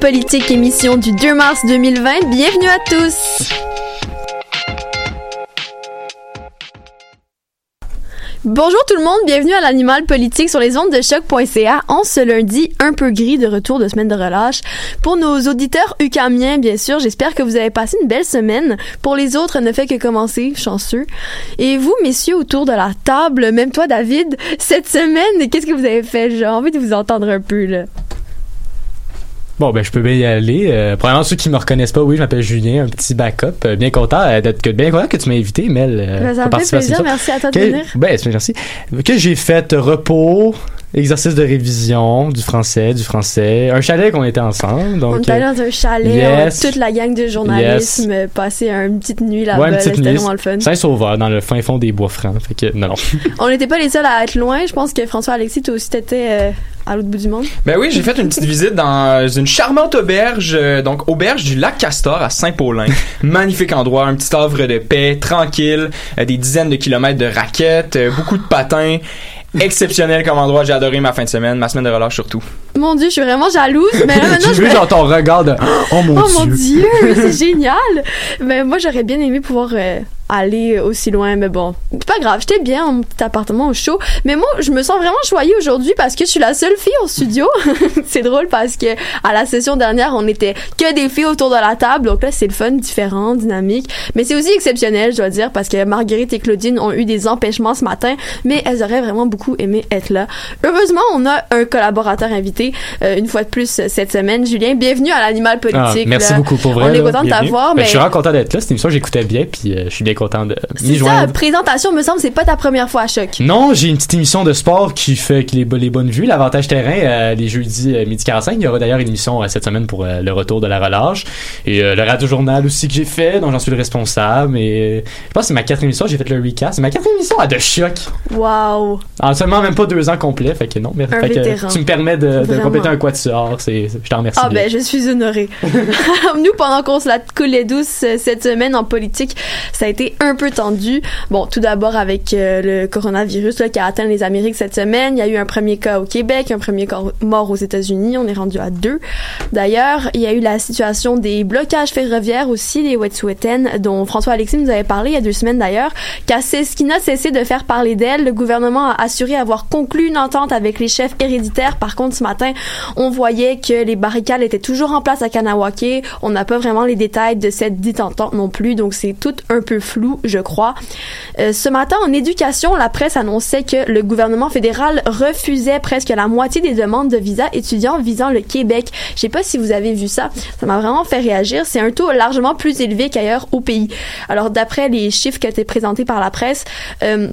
Politique émission du 2 mars 2020. Bienvenue à tous. Bonjour tout le monde, bienvenue à l'animal politique sur les ondes de choc.ca en ce lundi un peu gris de retour de semaine de relâche. Pour nos auditeurs ucamiens, bien sûr, j'espère que vous avez passé une belle semaine. Pour les autres, elle ne fait que commencer, chanceux. Et vous, messieurs, autour de la table, même toi, David, cette semaine, qu'est-ce que vous avez fait? J'ai envie de vous entendre un peu, là. Bon, ben, je peux bien y aller. Euh, premièrement, ceux qui me reconnaissent pas, oui, je m'appelle Julien, un petit backup. Euh, bien content euh, d'être que, bien content que tu m'as invité, Mel. Euh, ça me fait plaisir, merci à toi de venir. Ben, merci. Que j'ai fait repos, exercice de révision, du français, du français, un chalet qu'on était ensemble. Donc, on était dans un chalet, toute la gang de journalisme, yes. passer une petite nuit là-bas, ouais, c'était vraiment le fun. Saint-Sauveur, dans le fin fond des bois francs. Fait que, non, non. on n'était pas les seuls à être loin. Je pense que François-Alexis, toi aussi, t'étais à l'autre bout du monde? Ben oui, j'ai fait une petite visite dans une charmante auberge, euh, donc auberge du lac Castor à Saint-Paulin. Magnifique endroit, un petit havre de paix, tranquille, euh, des dizaines de kilomètres de raquettes, euh, beaucoup de patins. Exceptionnel comme endroit, j'ai adoré ma fin de semaine, ma semaine de relâche surtout. Mon dieu, je suis vraiment jalouse, mais là maintenant je dans ton regard de oh mon oh, dieu. mon dieu, c'est génial. Mais moi j'aurais bien aimé pouvoir euh, aller aussi loin, mais bon, c'est pas grave, j'étais bien en petit appartement au chaud. Mais moi, je me sens vraiment joyeux aujourd'hui parce que je suis la seule fille au studio. c'est drôle parce que à la session dernière, on était que des filles autour de la table, donc là c'est le fun, différent, dynamique. Mais c'est aussi exceptionnel, je dois dire, parce que Marguerite et Claudine ont eu des empêchements ce matin, mais elles auraient vraiment beaucoup aimé être là. Heureusement, on a un collaborateur invité euh, une fois de plus cette semaine. Julien, bienvenue à l'animal politique. Ah, merci là. beaucoup pour vrai. On est content de t'avoir. Ben, mais... je suis vraiment content d'être là. Cette émission, j'écoutais bien, puis euh, je suis bien content de C'est ça, présentation, me semble, c'est pas ta première fois à Choc. Non, j'ai une petite émission de sport qui fait les, les bonnes vues, l'avantage terrain, euh, les jeudis euh, midi 45. Il y aura d'ailleurs une émission euh, cette semaine pour euh, le retour de la relâche. Et le radio-journal aussi que j'ai fait, dont j'en suis le responsable. Et je pense que c'est ma quatrième émission, j'ai fait le recast. C'est ma quatrième émission à de Choc. Wow. En seulement même pas deux ans complets, fait que non. Mais, fait que tu me permets de, compléter un quatuor. C'est, je t'en remercie. Ah bien. ben je suis honorée. Nous pendant qu'on se la coulait douce cette semaine en politique, ça a été un peu tendu. Bon, tout d'abord avec euh, le coronavirus là, qui a atteint les Amériques cette semaine, il y a eu un premier cas au Québec, un premier cas mort aux États-Unis, on est rendu à deux. D'ailleurs, il y a eu la situation des blocages ferroviaires aussi, les Wet'suwet'en, dont François Alexis nous avait parlé il y a deux semaines d'ailleurs, qui n'a cessé de faire parler d'elle. Le gouvernement a assuré avoir conclu une entente avec les chefs héréditaires. Par contre, ce matin, on voyait que les barricades étaient toujours en place à Kanawake. On n'a pas vraiment les détails de cette dite entente non plus, donc c'est tout un peu flou, je crois. Euh, ce matin, en éducation, la presse annonçait que le gouvernement fédéral refusait presque la moitié des demandes de visa étudiants visant le Québec. Je sais pas si vous avez vu ça. Ça m'a vraiment fait réagir. C'est un taux largement plus élevé qu'ailleurs au pays. Alors, d'après les chiffres qui étaient présentés par la presse, euh,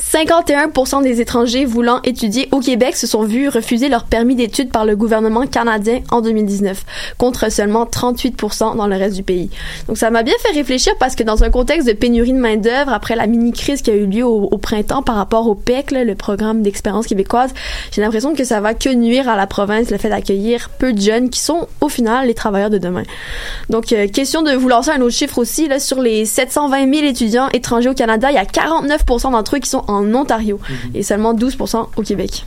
51% des étrangers voulant étudier au Québec se sont vus refuser leur permis d'études par le gouvernement canadien en 2019, contre seulement 38% dans le reste du pays. Donc ça m'a bien fait réfléchir parce que dans un contexte de pénurie de main d'œuvre après la mini crise qui a eu lieu au, printemps par rapport au PEC, le programme d'expérience québécoise, j'ai l'impression que ça va que nuire à la province le fait d'accueillir peu de jeunes qui sont au final les travailleurs de demain. Donc euh, question de vous lancer un autre chiffre aussi là sur les 720 000 étudiants étrangers au Canada, il y a 49% d'entre eux qui sont en Ontario et seulement 12% au Québec.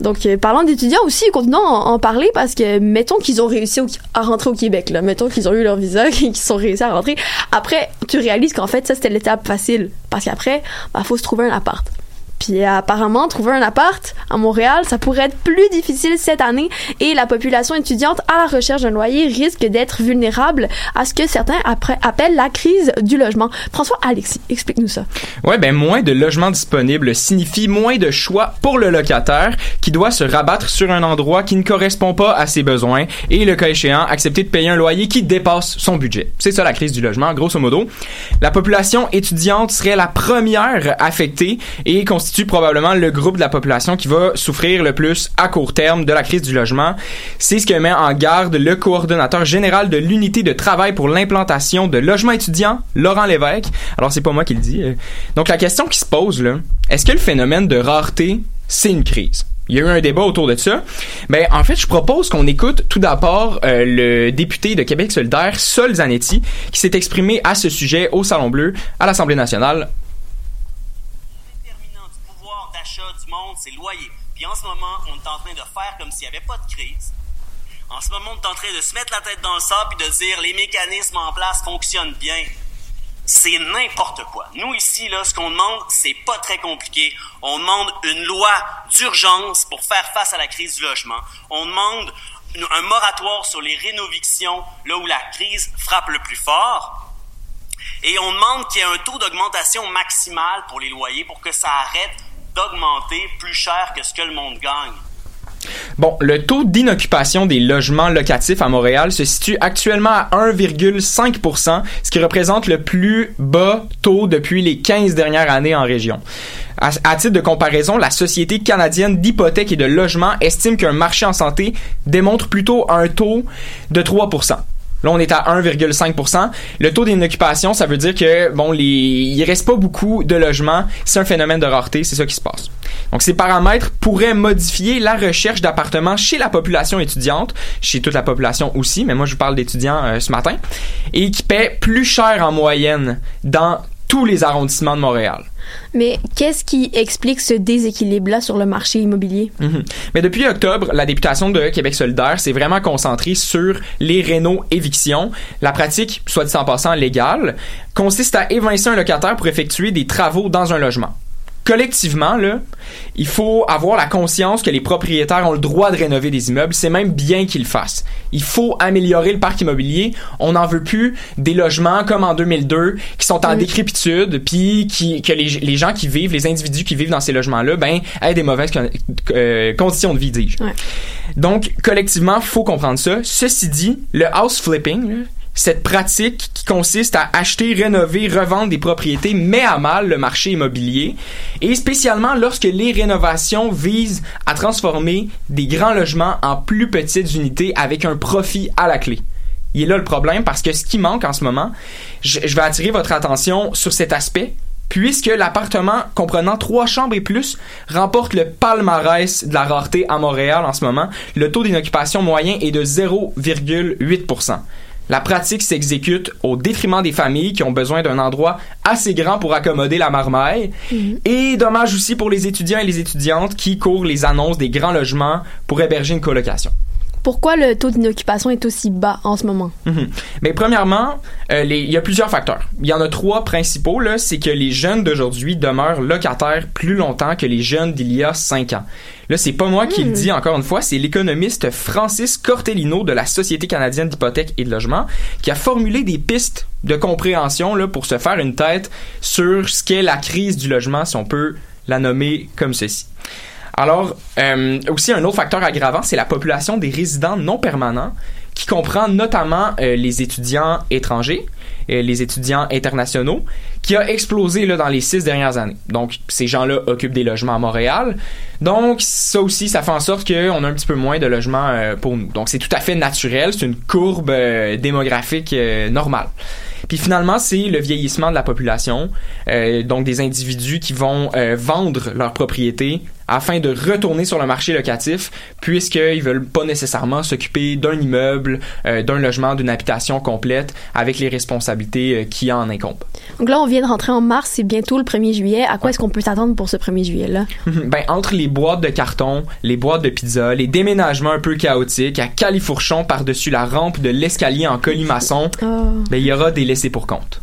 Donc, euh, parlant d'étudiants aussi, continuons à en, en parler parce que, mettons qu'ils ont réussi au- à rentrer au Québec, là. Mettons qu'ils ont eu leur visa et qu'ils sont réussi à rentrer. Après, tu réalises qu'en fait, ça, c'était l'étape facile. Parce qu'après, bah, faut se trouver un appart. Puis euh, apparemment, trouver un appart à Montréal, ça pourrait être plus difficile cette année et la population étudiante à la recherche d'un loyer risque d'être vulnérable à ce que certains appellent la crise du logement. François Alexis, explique-nous ça. Ouais, ben moins de logements disponibles signifie moins de choix pour le locataire qui doit se rabattre sur un endroit qui ne correspond pas à ses besoins et le cas échéant accepter de payer un loyer qui dépasse son budget. C'est ça la crise du logement grosso modo. La population étudiante serait la première affectée et constitue probablement le groupe de la population qui va souffrir le plus à court terme de la crise du logement. C'est ce que met en garde le coordonnateur général de l'unité de travail pour l'implantation de logements étudiants, Laurent Lévesque. Alors c'est pas moi qui le dis. euh. Donc la question qui se pose là, est-ce que le phénomène de rareté, c'est une crise? Il y a eu un débat autour de ça. Ben, en fait, je propose qu'on écoute tout d'abord euh, le député de Québec solidaire, Sol Zanetti, qui s'est exprimé à ce sujet au Salon Bleu, à l'Assemblée nationale. D'achat du monde, c'est loyer. Puis en ce moment, on est en train de faire comme s'il n'y avait pas de crise, En ce moment, on est en train de se mettre la tête dans le sable et de dire les mécanismes en place fonctionnent bien. C'est n'importe quoi. Nous, ici, là, ce qu'on demande, c'est pas très compliqué. On demande une loi d'urgence pour faire face à la crise du logement. On demande un moratoire sur les rénovictions, là où la crise frappe le plus fort. Et on demande qu'il y ait un taux d'augmentation maximal pour les loyers pour que ça arrête d'augmenter plus cher que ce que le monde gagne. Bon, le taux d'inoccupation des logements locatifs à Montréal se situe actuellement à 1,5% ce qui représente le plus bas taux depuis les 15 dernières années en région. À, titre de comparaison, la Société canadienne d'hypothèques et de logements estime qu'un marché en santé démontre plutôt un taux de 3 Là, on est à 1,5 Le taux d'inoccupation, ça veut dire que, bon, les, il reste pas beaucoup de logements. C'est un phénomène de rareté, c'est ça qui se passe. Donc, ces paramètres pourraient modifier la recherche d'appartements chez la population étudiante, chez toute la population aussi, mais moi, je vous parle d'étudiants euh, ce matin, et qui paient plus cher en moyenne dans tous les arrondissements de Montréal. Mais qu'est-ce qui explique ce déséquilibre-là sur le marché immobilier? Mhm. Mais depuis octobre, la députation de Québec solidaire s'est vraiment concentrée sur les réno-évictions. La pratique, soit dit en passant légale, consiste à évincer un locataire pour effectuer des travaux dans un logement collectivement, là, il faut avoir la conscience que les propriétaires ont le droit de rénover des immeubles. C'est même bien qu'ils le fassent. Il faut améliorer le parc immobilier. On n'en veut plus des logements comme en 2002 qui sont en décrépitude, puis qui, que les, les, gens qui vivent, les individus qui vivent dans ces logements-là, ben, aient des mauvaises euh, conditions de vie, dis-je. Donc, collectivement, faut comprendre ça. Ceci dit, le house flipping, là, cette pratique qui consiste à acheter, rénover, revendre des propriétés met à mal le marché immobilier et spécialement lorsque les rénovations visent à transformer des grands logements en plus petites unités avec un profit à la clé. Il est là le problème parce que ce qui manque en ce moment, je, vais attirer votre attention sur cet aspect puisque l'appartement comprenant trois chambres et plus remporte le palmarès de la rareté à Montréal en ce moment. Le taux d'inoccupation moyen est de 0,8%. La pratique s'exécute au détriment des familles qui ont besoin d'un endroit assez grand pour accommoder la marmaille. Mhm. Et dommage aussi pour les étudiants et les étudiantes qui courent les annonces des grands logements pour héberger une colocation. Pourquoi le taux d'inoccupation est aussi bas en ce moment? Mhm. Mais premièrement, euh, les- il y a plusieurs facteurs. Il y en a trois principaux. là. C'est que les jeunes d'aujourd'hui demeurent locataires plus longtemps que les jeunes d'il y a cinq ans. Là, c'est pas moi qui le dis encore une fois, c'est l'économiste Francis Cortellino de la Société canadienne d'hypothèques et de logement qui a formulé des pistes de compréhension là, pour se faire une tête sur ce qu'est la crise du logement, si on peut la nommer comme ceci. Alors, euh, aussi un autre facteur aggravant, c'est la population des résidents non permanents, qui comprend notamment euh, les étudiants étrangers, euh, les étudiants internationaux, qui a explosé là, dans les six dernières années. Donc, ces gens-là occupent des logements à Montréal. Donc, ça aussi, ça fait en sorte qu'on a un petit peu moins de logements euh, pour nous. Donc, c'est tout à fait naturel, c'est une courbe euh, démographique normale. Puis finalement, c'est le vieillissement de la population, euh, donc des individus qui vont euh, vendre leur propriété afin de retourner sur le marché locatif, puisqu'ils veulent pas nécessairement s'occuper d'un immeuble, euh, d'un logement, d'une habitation complète, avec les responsabilités qui en incombent. Donc là, on vient de rentrer en mars, c'est bientôt le 1er juillet. À quoi est-ce qu'on peut s'attendre pour ce 1er juillet-là? ben, entre les boîtes de carton, les boîtes de pizza, les déménagements un peu chaotiques, à califourchon par-dessus la rampe de l'escalier en colimaçon, Ah. ben, il y aura des laissés pour compte.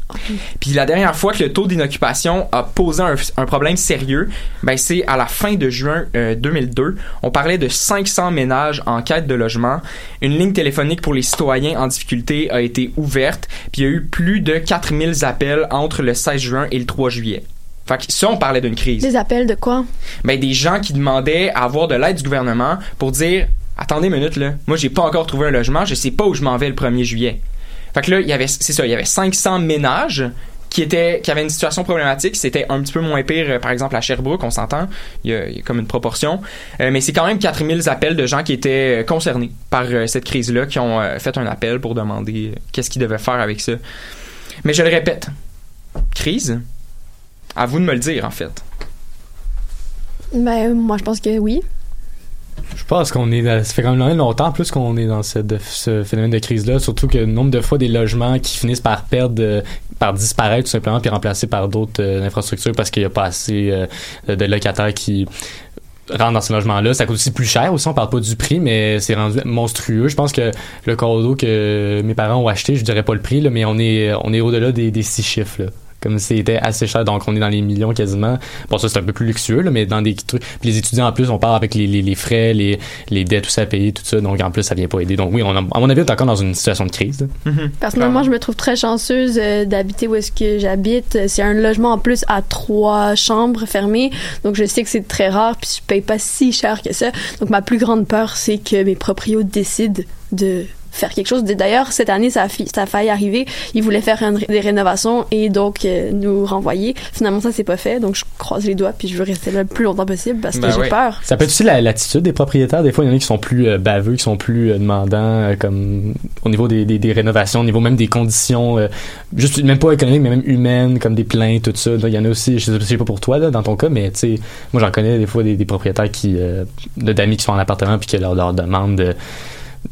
Puis la dernière fois que le taux d'inoccupation a posé un, un problème sérieux, ben c'est à la fin de juin euh, 2002. On parlait de 500 ménages en quête de logement. Une ligne téléphonique pour les citoyens en difficulté a été ouverte. Puis il y a eu plus de 4000 appels entre le 16 juin et le 3 juillet. Fait que ça, on parlait d'une crise Des appels de quoi? ben, des gens qui demandaient à avoir de l'aide du gouvernement pour dire attendez une minute là, moi j'ai pas encore trouvé un logement, je sais pas où je m'en vais le 1er juillet. Fait que là, il y avait c'est ça, il y avait 500 ménages qui étaient qui avaient une situation problématique, c'était un petit peu moins pire euh, par exemple à Sherbrooke, on s'entend, il y, a, comme une proportion, Euh, mais c'est quand même 4000 appels de gens qui étaient euh, concernés par cette crise-là qui ont fait un appel pour demander qu'est-ce qu'ils devaient faire avec ça. Mais je le répète, crise à vous de me le dire en fait. Ben, moi, je pense que oui. Je pense qu'on est, ça fait quand même longtemps plus qu'on est dans ce phénomène de crise-là, surtout que le nombre de fois des logements qui finissent par perdre, euh, par disparaître tout simplement, puis remplacés par d'autres euh, infrastructures parce qu'il n'y a pas assez euh, de locataires qui rentrent dans ce logement-là. Ça coûte aussi plus cher aussi. On parle pas du prix, mais c'est rendu monstrueux. Je pense que le condo que mes parents ont acheté, je dirais pas le prix, là, mais on est, on est au-delà des, des six chiffres. Là comme c'était assez cher. Donc on est dans les millions quasiment. Bon ça c'est un peu plus luxueux là, mais dans des trucs puis les étudiants en plus on parle avec les, les, les frais les, les dettes tout ça à payer tout ça. Donc en plus ça vient pas aider. Donc oui on a, à mon avis on est encore dans une situation de crise mm-hmm. personnellement je me trouve très chanceuse euh, d'habiter où est-ce que j'habite. C'est un logement en plus à trois chambres fermées. Donc je sais que c'est très rare puis je paye pas si cher que ça. Donc ma plus grande peur c'est que mes proprios décident de faire quelque chose. D'ailleurs, cette année, ça a, ça a failli arriver. Ils voulaient faire des rénovations et donc euh, nous renvoyer. Finalement, ça s'est pas fait. Donc, je croise les doigts puis je veux rester là le plus longtemps possible parce que ben j'ai peur. Ça peut être aussi l'attitude des propriétaires. Des fois, il y en a qui sont plus euh, baveux, qui sont plus euh, demandants, comme au niveau des, des, rénovations, au niveau même des conditions, juste même pas économiques, mais même humaines, comme des plaintes, tout ça. Il y en a aussi, je sais pas pour toi, là, dans ton cas, mais tu sais, moi, j'en connais des fois des, propriétaires qui, d'amis qui sont en appartement puis qui leur, leur demandent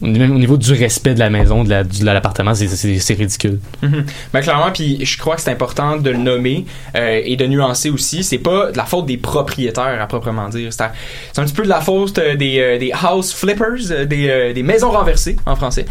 au niveau du respect de la maison, de, la, de l'appartement, c'est, c'est, ridicule. Mm-hmm. Ben, clairement, puis je crois que c'est important de le nommer euh, et de nuancer aussi. C'est pas de la faute des propriétaires à proprement dire. C'est, un petit peu de la faute euh, des, euh, des house flippers, des, des maisons renversées en français.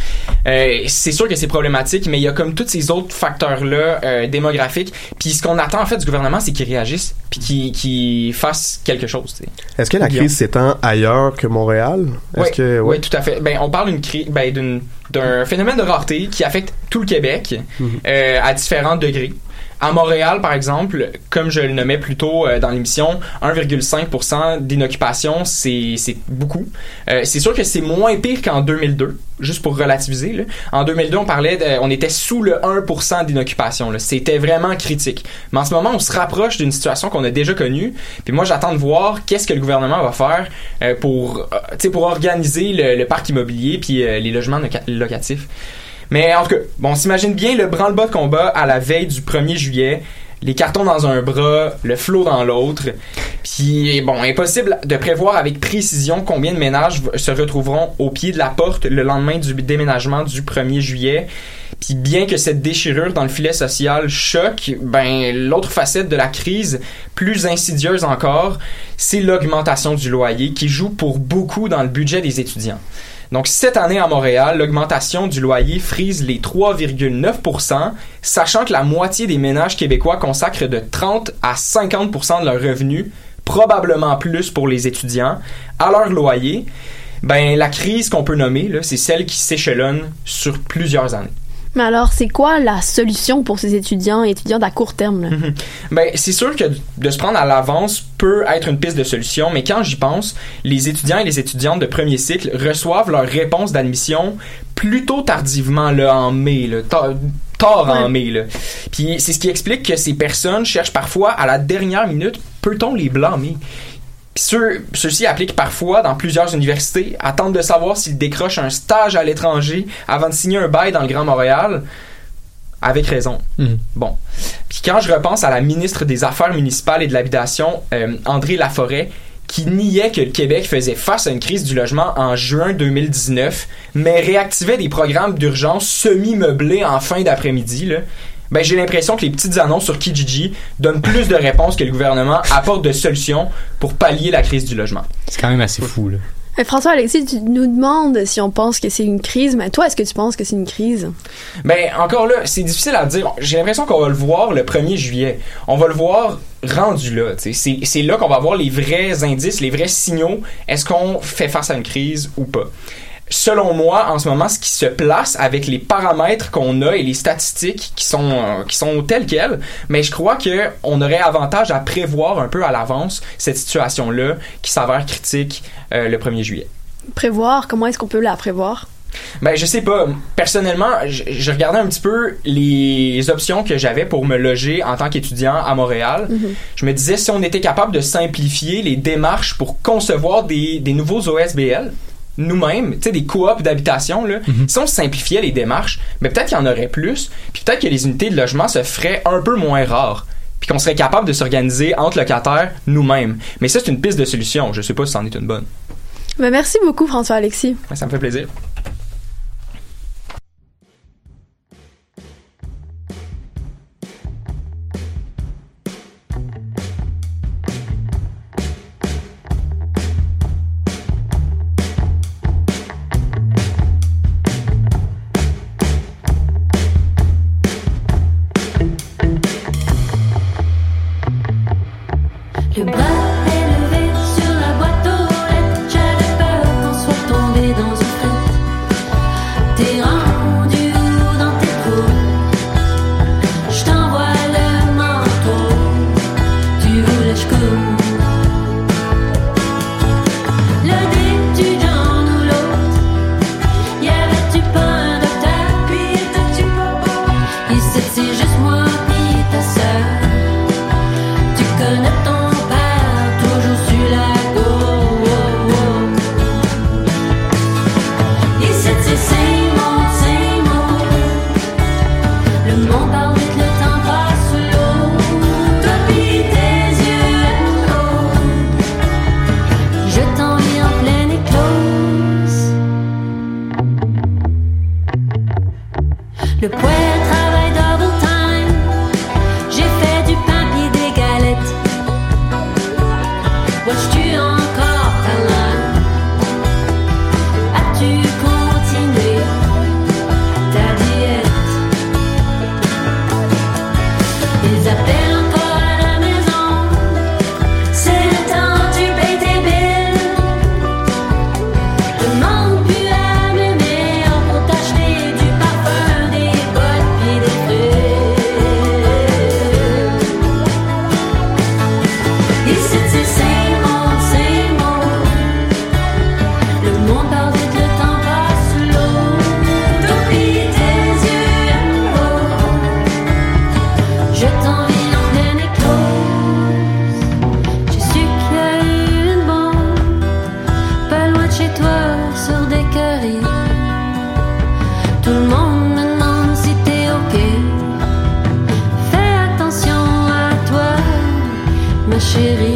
c'est sûr que c'est problématique, mais il y a comme tous ces autres facteurs-là démographiques. Puis ce qu'on attend en fait du gouvernement, c'est qu'ils réagissent puis qu'ils, qu'ils fassent quelque chose. Est-ce que la crise s'étend ailleurs que Montréal? Est-ce oui, que, oui, tout à fait. Ben, on parle ben, d'un phénomène de rareté qui affecte tout le Québec mhm. euh, à différents degrés. À Montréal, par exemple, comme je le nommais plus tôt euh, dans l'émission, 1,5% d'inoccupation, c'est beaucoup. Euh, c'est sûr que c'est moins pire qu'en 2002, juste pour relativiser. Là. En 2002, on parlait, on était sous le 1% d'inoccupation. C'était vraiment critique. Mais en ce moment, on se rapproche d'une situation qu'on a déjà connue. Puis moi, j'attends de voir qu'est-ce que le gouvernement va faire euh, pour, pour organiser le, le, parc immobilier puis les logements locatifs. Mais en tout cas, bon, on s'imagine bien le branle-bas de combat à la veille du 1er juillet. Les cartons dans un bras, le flot dans l'autre. Puis, bon, impossible de prévoir avec précision combien de ménages se retrouveront au pied de la porte le lendemain du déménagement du 1er juillet. Puis bien que cette déchirure dans le filet social choque, ben l'autre facette de la crise, plus insidieuse encore, c'est l'augmentation du loyer qui joue pour beaucoup dans le budget des étudiants. Donc, cette année à Montréal, l'augmentation du loyer frise les 3,9% sachant que la moitié des ménages québécois consacrent de 30 à 50% de leurs revenus, probablement plus pour les étudiants, à leur loyer. Ben, la crise qu'on peut nommer, c'est celle qui s'échelonne sur plusieurs années. Mais alors, c'est quoi la solution pour ces étudiants et étudiantes à court terme? ben, c'est sûr que de se prendre à l'avance peut être une piste de solution, mais quand j'y pense, les étudiants et les étudiantes de premier cycle reçoivent leur réponse d'admission plutôt tardivement, là, en mai, là, tard en mai. Là. Puis c'est ce qui explique que ces personnes cherchent parfois à la dernière minute, peut-on les blâmer? Ceux, ceux-ci appliquent parfois dans plusieurs universités, attendent de savoir s'ils décrochent un stage à l'étranger avant de signer un bail dans le Grand Montréal. Avec raison. Mhm. Bon. Puis quand je repense à la ministre des Affaires municipales et de l'habitation, euh, André Laforêt, qui niait que le Québec faisait face à une crise du logement en juin 2019, mais réactivait des programmes d'urgence semi-meublés en fin d'après-midi, ben, j'ai l'impression que les petites annonces sur Kijiji donnent plus de réponses que le gouvernement apporte de solutions pour pallier la crise du logement. C'est quand même assez fou, là. François Alexis, tu nous demandes si on pense que c'est une crise, mais toi, est-ce que tu penses que c'est une crise? Ben, encore là, c'est difficile à dire. J'ai l'impression qu'on va le voir le 1er juillet. On va le voir rendu là. C'est là qu'on va voir les vrais indices, les vrais signaux. Est-ce qu'on fait face à une crise ou pas? Selon moi, en ce moment, ce qui se place avec les paramètres qu'on a et les statistiques qui sont, euh, qui sont telles quelles, mais je crois que on aurait avantage à prévoir un peu à l'avance cette situation-là qui s'avère critique euh, le 1er juillet. Prévoir, comment est-ce qu'on peut la prévoir? Ben, je sais pas. Personnellement, je, regardais un petit peu les options que j'avais pour me loger en tant qu'étudiant à Montréal. Mm-hmm. Je me disais si on était capable de simplifier les démarches pour concevoir des, des nouveaux OSBL, nous-mêmes, tu sais, des coops d'habitation, là, mhm. si on simplifiait les démarches, mais peut-être qu'il y en aurait plus, puis peut-être que les unités de logement se feraient un peu moins rares, puis qu'on serait capable de s'organiser entre locataires nous-mêmes. Mais ça, c'est une piste de solution. Je sais pas si c'en est une bonne. Ben, merci beaucoup, François-Alexis. ça me fait plaisir. Chérie.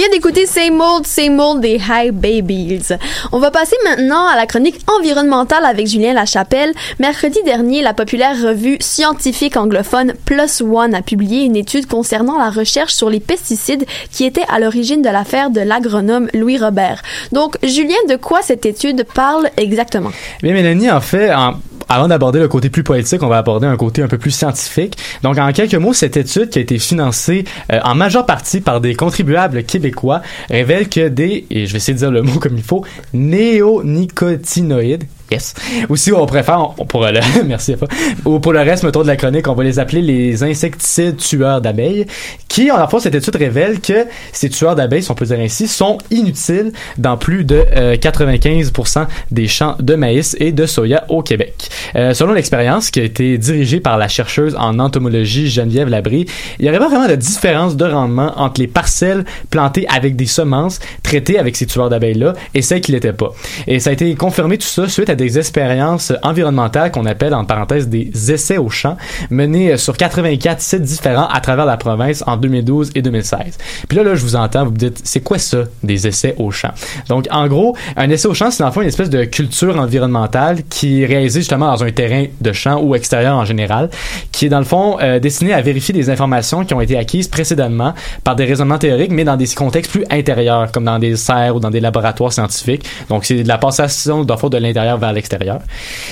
Vient d'écouter Same Old, Same Old des High Babies. On va passer maintenant à la chronique environnementale avec Julien Lachapelle. Mercredi dernier, la populaire revue scientifique anglophone Plus One a publié une étude concernant la recherche sur les pesticides qui était à l'origine de l'affaire de l'agronome Louis Robert. Donc, Julien, de quoi cette étude parle exactement? Bien, Mélanie, en fait, avant d'aborder le côté plus poétique, on va aborder un côté un peu plus scientifique. Donc, en quelques mots, cette étude qui a été financée euh, en majeure partie par des contribuables québécois révèle que des, et je vais essayer de dire le mot comme il faut, néonicotinoïdes, Yes. Aussi, on préfère, on, pour le, merci, Afa. ou pour le reste, mettons, de la chronique, on va les appeler les insecticides tueurs d'abeilles, qui, en fait, cette étude révèle que ces tueurs d'abeilles, si on peut dire ainsi, sont inutiles dans plus de euh, 95% des champs de maïs et de soya au Québec. Euh, selon l'expérience qui a été dirigée par la chercheuse en entomologie Geneviève Labrie, il n'y aurait pas vraiment de différence de rendement entre les parcelles plantées avec des semences traitées avec ces tueurs d'abeilles-là et celles qui l'étaient pas. Et ça a été confirmé tout ça suite à des expériences environnementales qu'on appelle en parenthèse des essais au champ menés sur 84 sites différents à travers la province en 2012 et 2016. Puis là, là, je vous entends, vous me dites, c'est quoi ça, des essais au champ? Donc, en gros, un essai au champ, c'est dans le fond une espèce de culture environnementale qui est réalisée justement dans un terrain de champ ou extérieur en général, qui est dans le fond euh, destinée à vérifier des informations qui ont été acquises précédemment par des raisonnements théoriques, mais dans des contextes plus intérieurs, comme dans des serres ou dans des laboratoires scientifiques. Donc, c'est de la passation d'infos de l'intérieur vers l'extérieur.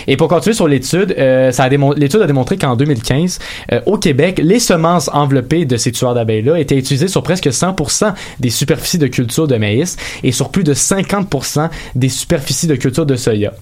Et pour continuer sur l'étude, euh, l'étude a démontré qu'en 2015, euh, au Québec, les semences enveloppées de ces tueurs d'abeilles-là étaient utilisées sur presque 100% des superficies de culture de maïs et sur plus de 50% des superficies de culture de soya.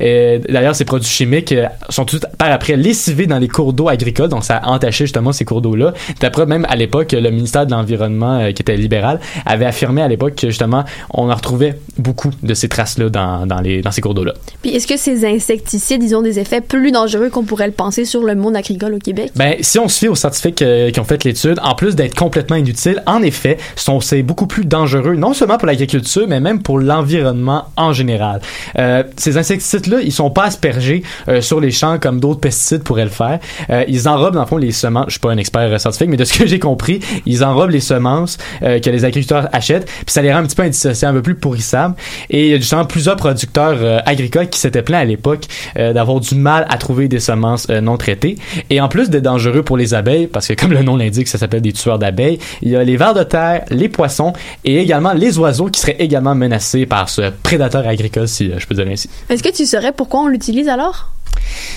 Euh, D'ailleurs, ces produits chimiques sont tout par après lessivés dans les cours d'eau agricoles, donc ça a entaché justement ces cours d'eau-là. D'après même à l'époque, le ministère de l'Environnement, qui était libéral, avait affirmé à l'époque que justement, on en retrouvait beaucoup de ces traces-là dans, dans, dans ces cours d'eau-là. Puis est-ce que ces insecticides, ils ont des effets plus dangereux qu'on pourrait le penser sur le monde agricole au Québec? Ben, si on se fie aux scientifiques euh, qui ont fait l'étude, en plus d'être complètement inutiles. En effet, c'est beaucoup plus dangereux, non seulement pour l'agriculture, mais même pour l'environnement en général. Euh, ces insecticides-là, ils sont pas aspergés euh, sur les champs comme d'autres pesticides pourraient le faire. Ils enrobent dans le fond les semences. Je suis pas un expert scientifique, mais de ce que j'ai compris, ils enrobent les semences que les agriculteurs achètent, puis ça les rend un petit peu indissociables, un peu plus pourrissables. Et il y a justement plusieurs producteurs agricoles qui s'étaient plaints à l'époque euh, d'avoir du mal à trouver des semences euh, non traitées. Et en plus d'être dangereux pour les abeilles, parce que comme le nom l'indique, ça s'appelle des tueurs d'abeilles, il y a les vers de terre, les poissons et également les oiseaux qui seraient également menacés par ce prédateur agricole, si euh, je peux dire ainsi. Est-ce que tu saurais pourquoi on l'utilise alors?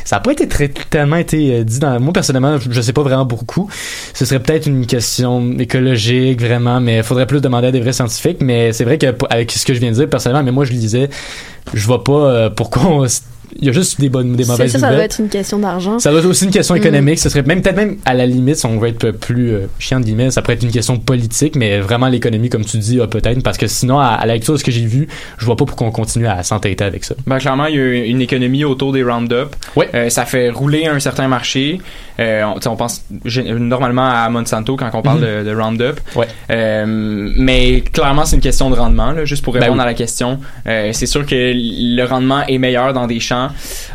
Ça n'a pas été très, tellement été euh, dit moi personnellement je je sais pas vraiment beaucoup. Ce serait peut-être une question écologique vraiment mais il faudrait plus demander à des vrais scientifiques. Mais c'est vrai que avec ce que je viens de dire personnellement mais moi je lisais je vois pas euh, pourquoi on- il y a juste des bonnes des mauvaises ça, ça doit nouvelles être une question d'argent. ça doit être aussi une question Mhm. économique. Ce serait même peut-être même à la limite, si on veut être plus euh, chiant de guillemets, ça pourrait être une question politique, mais vraiment l'économie, comme tu dis, ah, peut-être parce que sinon, à, à la lecture de ce que j'ai vu, je vois pas pourquoi on continue à s'entêter avec ça. Ben, clairement, il y a une économie autour des Roundup. Ouais. Euh, ça fait rouler un certain marché. Euh, on, pense normalement à Monsanto quand on parle Mhm. de, de Roundup. Ouais. Euh, mais clairement, c'est une question de rendement. Là, juste pour Ben répondre oui. à la question, Euh, c'est sûr que le rendement est meilleur dans des champs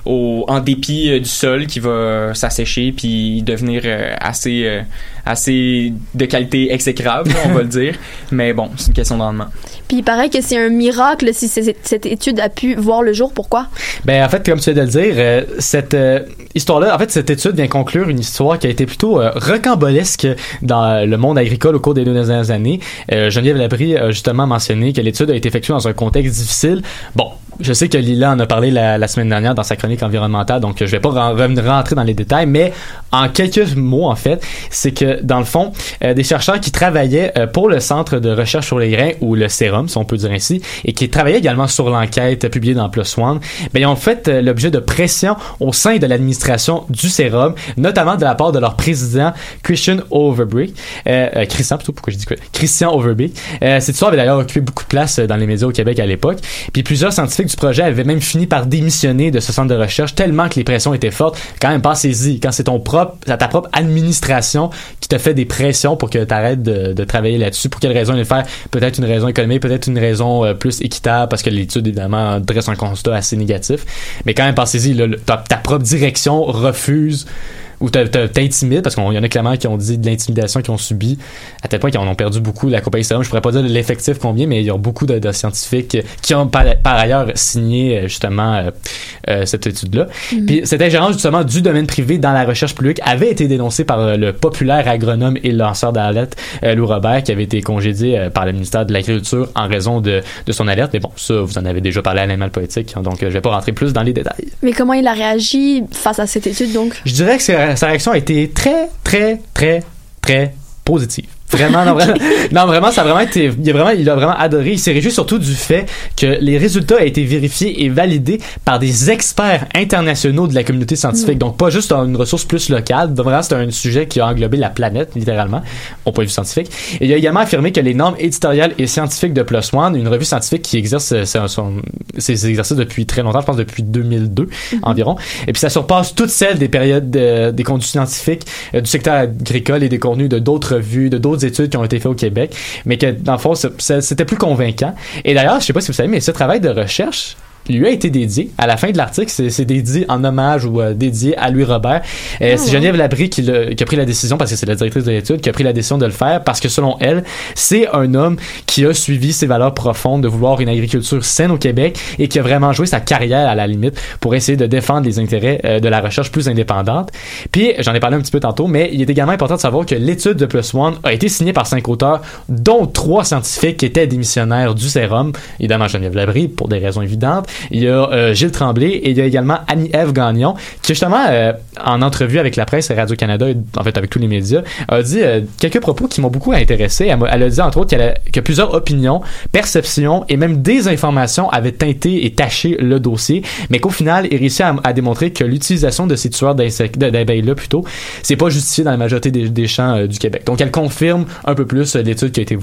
au, en dépit euh, du sol qui va s'assécher puis devenir euh, assez euh, assez de qualité exécrable, on va le dire. Mais bon, c'est une question de rendement. Puis il paraît que c'est un miracle si cette étude a pu voir le jour. Pourquoi? Ben en fait, comme tu viens de le dire, euh, cette euh, histoire-là, en fait, cette étude vient conclure une histoire qui a été plutôt euh, rocambolesque dans le monde agricole au cours des deux dernières années. Euh, Geneviève Labrie a justement mentionné que l'étude a été effectuée dans un contexte difficile. Bon, je sais que Lila en a parlé la, semaine dernière dans sa chronique environnementale, donc je vais pas rentrer dans les détails, mais en quelques mots, en fait, c'est que dans le fond, euh, des chercheurs qui travaillaient euh, pour le Centre de recherche sur les grains, ou le sérum, si on peut dire ainsi, et qui travaillaient également sur l'enquête publiée dans PLOS ONE, ben, ils ont fait euh, l'objet de pression au sein de l'administration du sérum, notamment de la part de leur président, Christian Overbeek. Euh, euh, Christian, plutôt, pourquoi je dis? Christian Overbeek. Euh, cette histoire avait d'ailleurs occupé beaucoup de place euh, dans les médias au Québec à l'époque. Puis plusieurs scientifiques du projet avaient même fini par démissionner de ce centre de recherche tellement que les pressions étaient fortes. Quand même, pensez-y, quand c'est ton propre, ta propre administration qui te fait des pressions pour que tu arrêtes de, travailler là-dessus. Pour quelle raison ils le faire? Peut-être une raison économique, peut-être une raison euh, plus équitable parce que l'étude, évidemment, dresse un constat assez négatif. Mais quand même, pensez-y, ta, ta propre direction refuse ou te- te- t'intimide parce qu'il y en a clairement qui ont dit de l'intimidation qu'ils ont subi à tel point qu'ils en ont perdu beaucoup la compagnie Serum je pourrais pas dire l'effectif combien mais il y a beaucoup de, de scientifiques qui ont par, par ailleurs signé euh, justement euh, euh, cette étude là puis cette ingérence justement du domaine privé dans la recherche publique avait été dénoncée par le populaire agronome et lanceur d'alerte euh, Lou Robert qui avait été congédié par le ministère de l'Agriculture en raison de, de son alerte. Mais bon ça vous en avez déjà parlé à l'animal politique hein, donc je vais pas rentrer plus dans les détails. Mais comment il a réagi face à cette étude donc? je dirais que sa sa réaction a été très, très, très, très positive. Vraiment, non, vraiment, non, vraiment, ça a vraiment été, il a vraiment, il a vraiment adoré. Il s'est réjoui surtout du fait que les résultats ont été vérifiés et validés par des experts internationaux de la communauté scientifique. Donc, pas juste une ressource plus locale. Vraiment, c'est un sujet qui a englobé la planète, littéralement, au point de vue scientifique. Et il a également affirmé que les normes éditoriales et scientifiques de Plus One, une revue scientifique qui exerce euh, son- son- ses exercices depuis très longtemps, je pense depuis 2002 environ. Et puis ça surpasse toutes celles des périodes de- des contenus scientifiques euh, du secteur agricole et des contenus de d'autres revues, de d'autres études qui ont été faites au Québec, mais que dans le fond c'était plus convaincant. Et d'ailleurs, je sais pas si vous savez, mais ce travail de recherche lui a été dédié. À la fin de l'article c'est dédié en hommage ou euh, dédié à Louis Robert. Euh, c'est Geneviève Labrie qui, qui a pris la décision parce que c'est la directrice de l'étude qui a pris la décision de le faire parce que selon elle c'est un homme qui a suivi ses valeurs profondes de vouloir une agriculture saine au Québec et qui a vraiment joué sa carrière à la limite pour essayer de défendre les intérêts euh, de la recherche plus indépendante. Puis j'en ai parlé un petit peu tantôt mais il est également important de savoir que l'étude de Plus One a été signée par cinq auteurs dont trois scientifiques qui étaient démissionnaires du sérum. Évidemment Geneviève Labrie pour des raisons évidentes il y a euh, Gilles Tremblay et il y a également Annie-Ève Gagnon qui justement euh, en entrevue avec la presse et Radio-Canada en fait avec tous les médias a dit euh, quelques propos qui m'ont beaucoup intéressé. Elle, a dit entre autres qu'elle a- que plusieurs opinions perceptions et même des informations avaient teinté et taché le dossier mais qu'au final il réussit à, démontrer que l'utilisation de ces tueurs d'insectes de- d'abeilles là plutôt c'est pas justifié dans la majorité des, des champs du Québec. Donc elle confirme un peu plus l'étude qui a été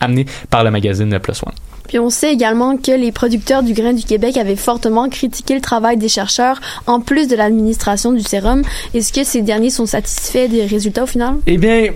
amenée par le magazine Plus One Puis on sait également que les producteurs du grain du Québec avaient fortement critiqué le travail des chercheurs en plus de l'administration du sérum. Est-ce que ces derniers sont satisfaits des résultats au final? Eh bien,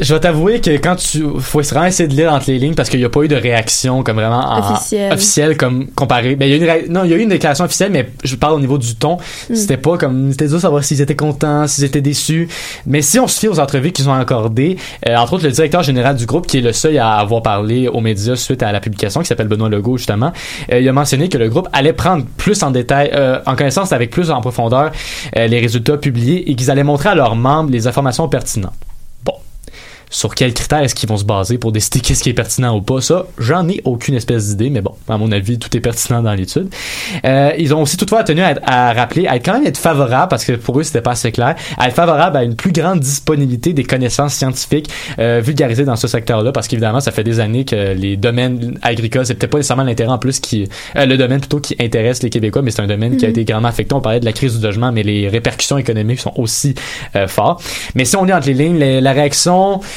je vais t'avouer que quand tu faut vraiment essayer de lire entre les lignes parce qu'il n'y a pas eu de réaction comme vraiment en- Officielle. officielle comme comparé ben il y a eu une ré- non il y a eu une déclaration officielle mais je parle au niveau du ton Mm. c'était pas comme c'était dur de savoir s'ils étaient contents s'ils étaient déçus mais si on se fie aux entrevues qu'ils ont accordées euh, entre autres le directeur général du groupe qui est le seul à avoir parlé aux médias suite à la publication qui s'appelle Benoît Legault justement euh, il a mentionné que le groupe allait prendre plus en détail euh, en connaissance avec plus en profondeur euh, les résultats publiés et qu'ils allaient montrer à leurs membres les informations pertinentes sur quels critères est-ce qu'ils vont se baser pour décider qu'est-ce qui est pertinent ou pas. Ça j'en ai aucune espèce d'idée mais bon à mon avis tout est pertinent dans l'étude. Euh, ils ont aussi toutefois tenu à, être- à rappeler à être quand même être favorable parce que pour eux c'était pas assez clair à être favorable à une plus grande disponibilité des connaissances scientifiques euh, vulgarisées dans ce secteur-là parce qu'évidemment ça fait des années que les domaines agricoles c'est peut-être pas nécessairement l'intérêt en plus qui euh, le domaine plutôt qui intéresse les Québécois mais c'est un domaine qui a Mhm. été grandement affecté. On parlait de la crise du logement mais les répercussions économiques sont aussi euh, fortes. Mais si on lit entre les lignes les- la réaction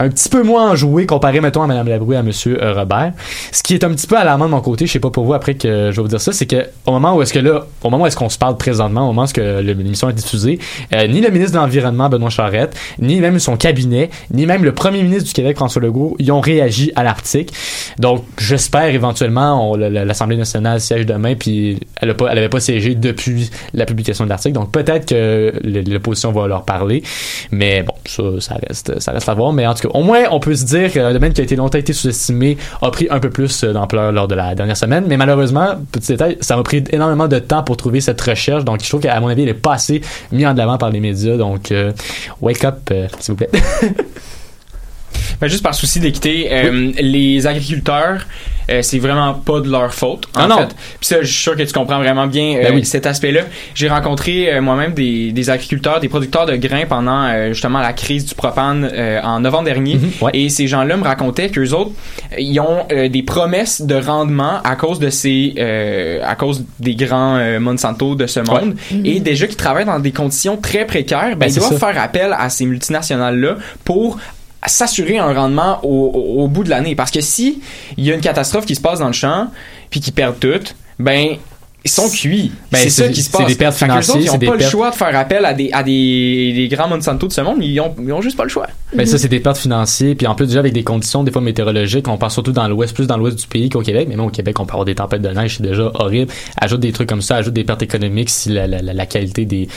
un petit peu moins enjouée comparé mettons à Mme Labrouille à Monsieur euh, Robert. Ce qui est un petit peu alarmant de mon côté je sais pas pour vous après que je vais vous dire ça c'est que au moment où est-ce que là au moment où est-ce qu'on se parle présentement au moment où est-ce que l'émission est diffusée euh, ni le ministre de l'environnement Benoît Charette ni même son cabinet ni même le premier ministre du Québec François Legault ils ont réagi à l'article. Donc j'espère éventuellement l'Assemblée nationale siège demain puis elle a pas siégé depuis la publication de l'article. Donc peut-être que l'opposition va leur parler mais bon ça ça reste ça reste à voir. Mais en tout cas au moins on peut se dire qu'un domaine qui a été longtemps sous-estimé a pris un peu plus euh, d'ampleur lors de la dernière semaine. Mais malheureusement petit détail ça m'a pris énormément de temps pour trouver cette recherche. Donc je trouve qu'à mon avis elle est pas assez mise en avant par les médias. Donc euh, wake up euh, s'il vous plaît Ben, juste par souci d'équité, euh, les agriculteurs, euh, c'est vraiment pas de leur faute. En Ah non. fait. Puis ça, je suis sûr que tu comprends vraiment bien euh, Ben oui. cet aspect-là. J'ai rencontré euh, moi-même des, des agriculteurs, des producteurs de grains pendant euh, justement la crise du propane euh, en novembre dernier. Mhm, ouais. Et ces gens-là me racontaient qu'eux autres, ils ont euh, des promesses de rendement à cause de ces, euh, à cause des grands euh, Monsanto de ce monde. Et déjà qu'ils travaillent dans des conditions très précaires, ben, Ben, ils doivent ça. faire appel à ces multinationales-là pour s'assurer un rendement au, au- bout de l'année. Parce que si il y a une catastrophe qui se passe dans le champ, puis qu'ils perdent tout, ben ils sont cuits. Ben, c'est ça c'est- qui se c'est passe. des pertes autres, financières, ils c'est ont des pas le choix de faire appel à des, à des, des grands Monsanto de ce monde. Ils ont, ils ont juste pas le choix. Ben ça c'est des pertes financières puis en plus déjà avec des conditions des fois météorologiques on pense surtout dans l'ouest plus dans l'ouest du pays qu'au Québec mais même au Québec on peut avoir des tempêtes de neige c'est déjà horrible ajoute des trucs comme ça ajoute des pertes économiques si la, la, la, la qualité des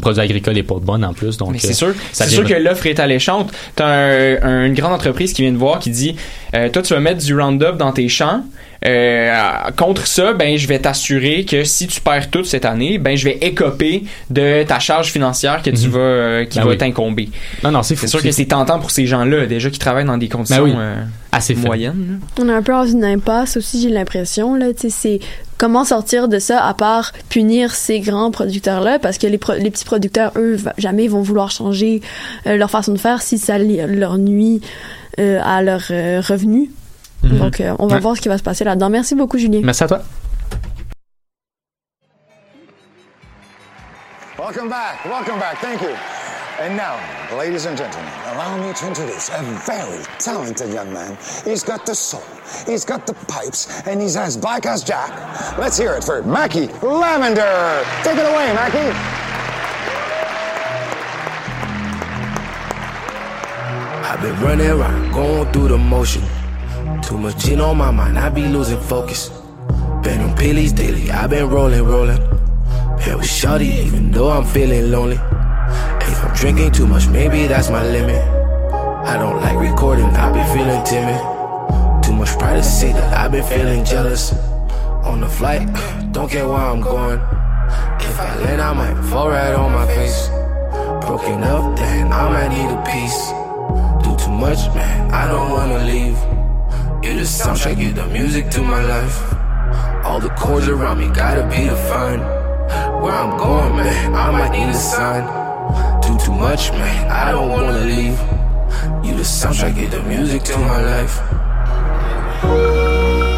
produits agricoles est pas bonne en plus donc Mais euh, c'est sûr, c'est sûr que l'offre est alléchante. T'as un, un- une grande entreprise qui vient de voir qui dit, euh, toi tu vas mettre du Roundup dans tes champs. Euh, contre ça, ben je vais t'assurer que si tu perds tout cette année, ben je vais écoper de ta charge financière que tu Mhm. vas euh, qui Ben va oui. t'incomber. non non c'est C'est sûr que c'est tentant pour ces gens-là déjà qui travaillent dans des conditions Ben oui. euh, assez moyennes. On est un peu dans une impasse aussi, j'ai l'impression. Là, tu sais, c'est comment sortir de ça à part punir ces grands producteurs-là, parce que les, pro- les petits producteurs, eux, va- jamais vont vouloir changer euh, leur façon de faire si ça li- leur nuit euh, à leurs euh, revenus. Mhm. Donc, euh, on va Ouais. voir ce qui va se passer là-dedans. Merci beaucoup, Julien. merci à toi Welcome back. Welcome back. Thank you. And now, ladies and gentlemen, allow me to introduce a very talented young man. He's got the soul, he's got the pipes, and he's as black as Jack. Let's hear it for Mackie Lavender. Take it away, Mackie. I've been running around, going through the motion. Too much gin on my mind, I be losing focus. Been on pillies daily, I've been rolling, rolling. Here with Shorty, even though I'm feeling lonely. If I'm drinking too much, maybe that's my limit. I don't like recording, I be feeling timid. Too much pride to say that I've been feeling jealous. On the flight, don't care where I'm going. If I land, I might fall right on my face. Broken up, then I might need a piece. Do too much, man, I don't wanna leave. You the soundtrack, you the music to my life. All the chords around me gotta be defined. Where I'm going, man, I might need a sign. Do too much, man, I don't wanna leave. You the soundtrack, you the music to my life.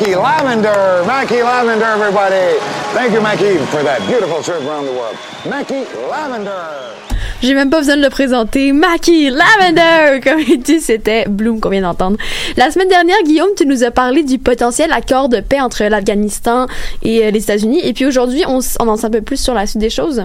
Mackie Lavender. Mackie Lavender, everybody. Thank you, Mackie, for that beautiful trip around the world. Mackie Lavender. J'ai même pas besoin de le présenter. Mackie Lavender! Comme il dit, c'était Bloom qu'on vient d'entendre. La semaine dernière, Guillaume, tu nous as parlé du potentiel accord de paix entre l'Afghanistan et euh, les États-Unis. Et puis aujourd'hui, on, on en sait un peu plus sur la suite des choses.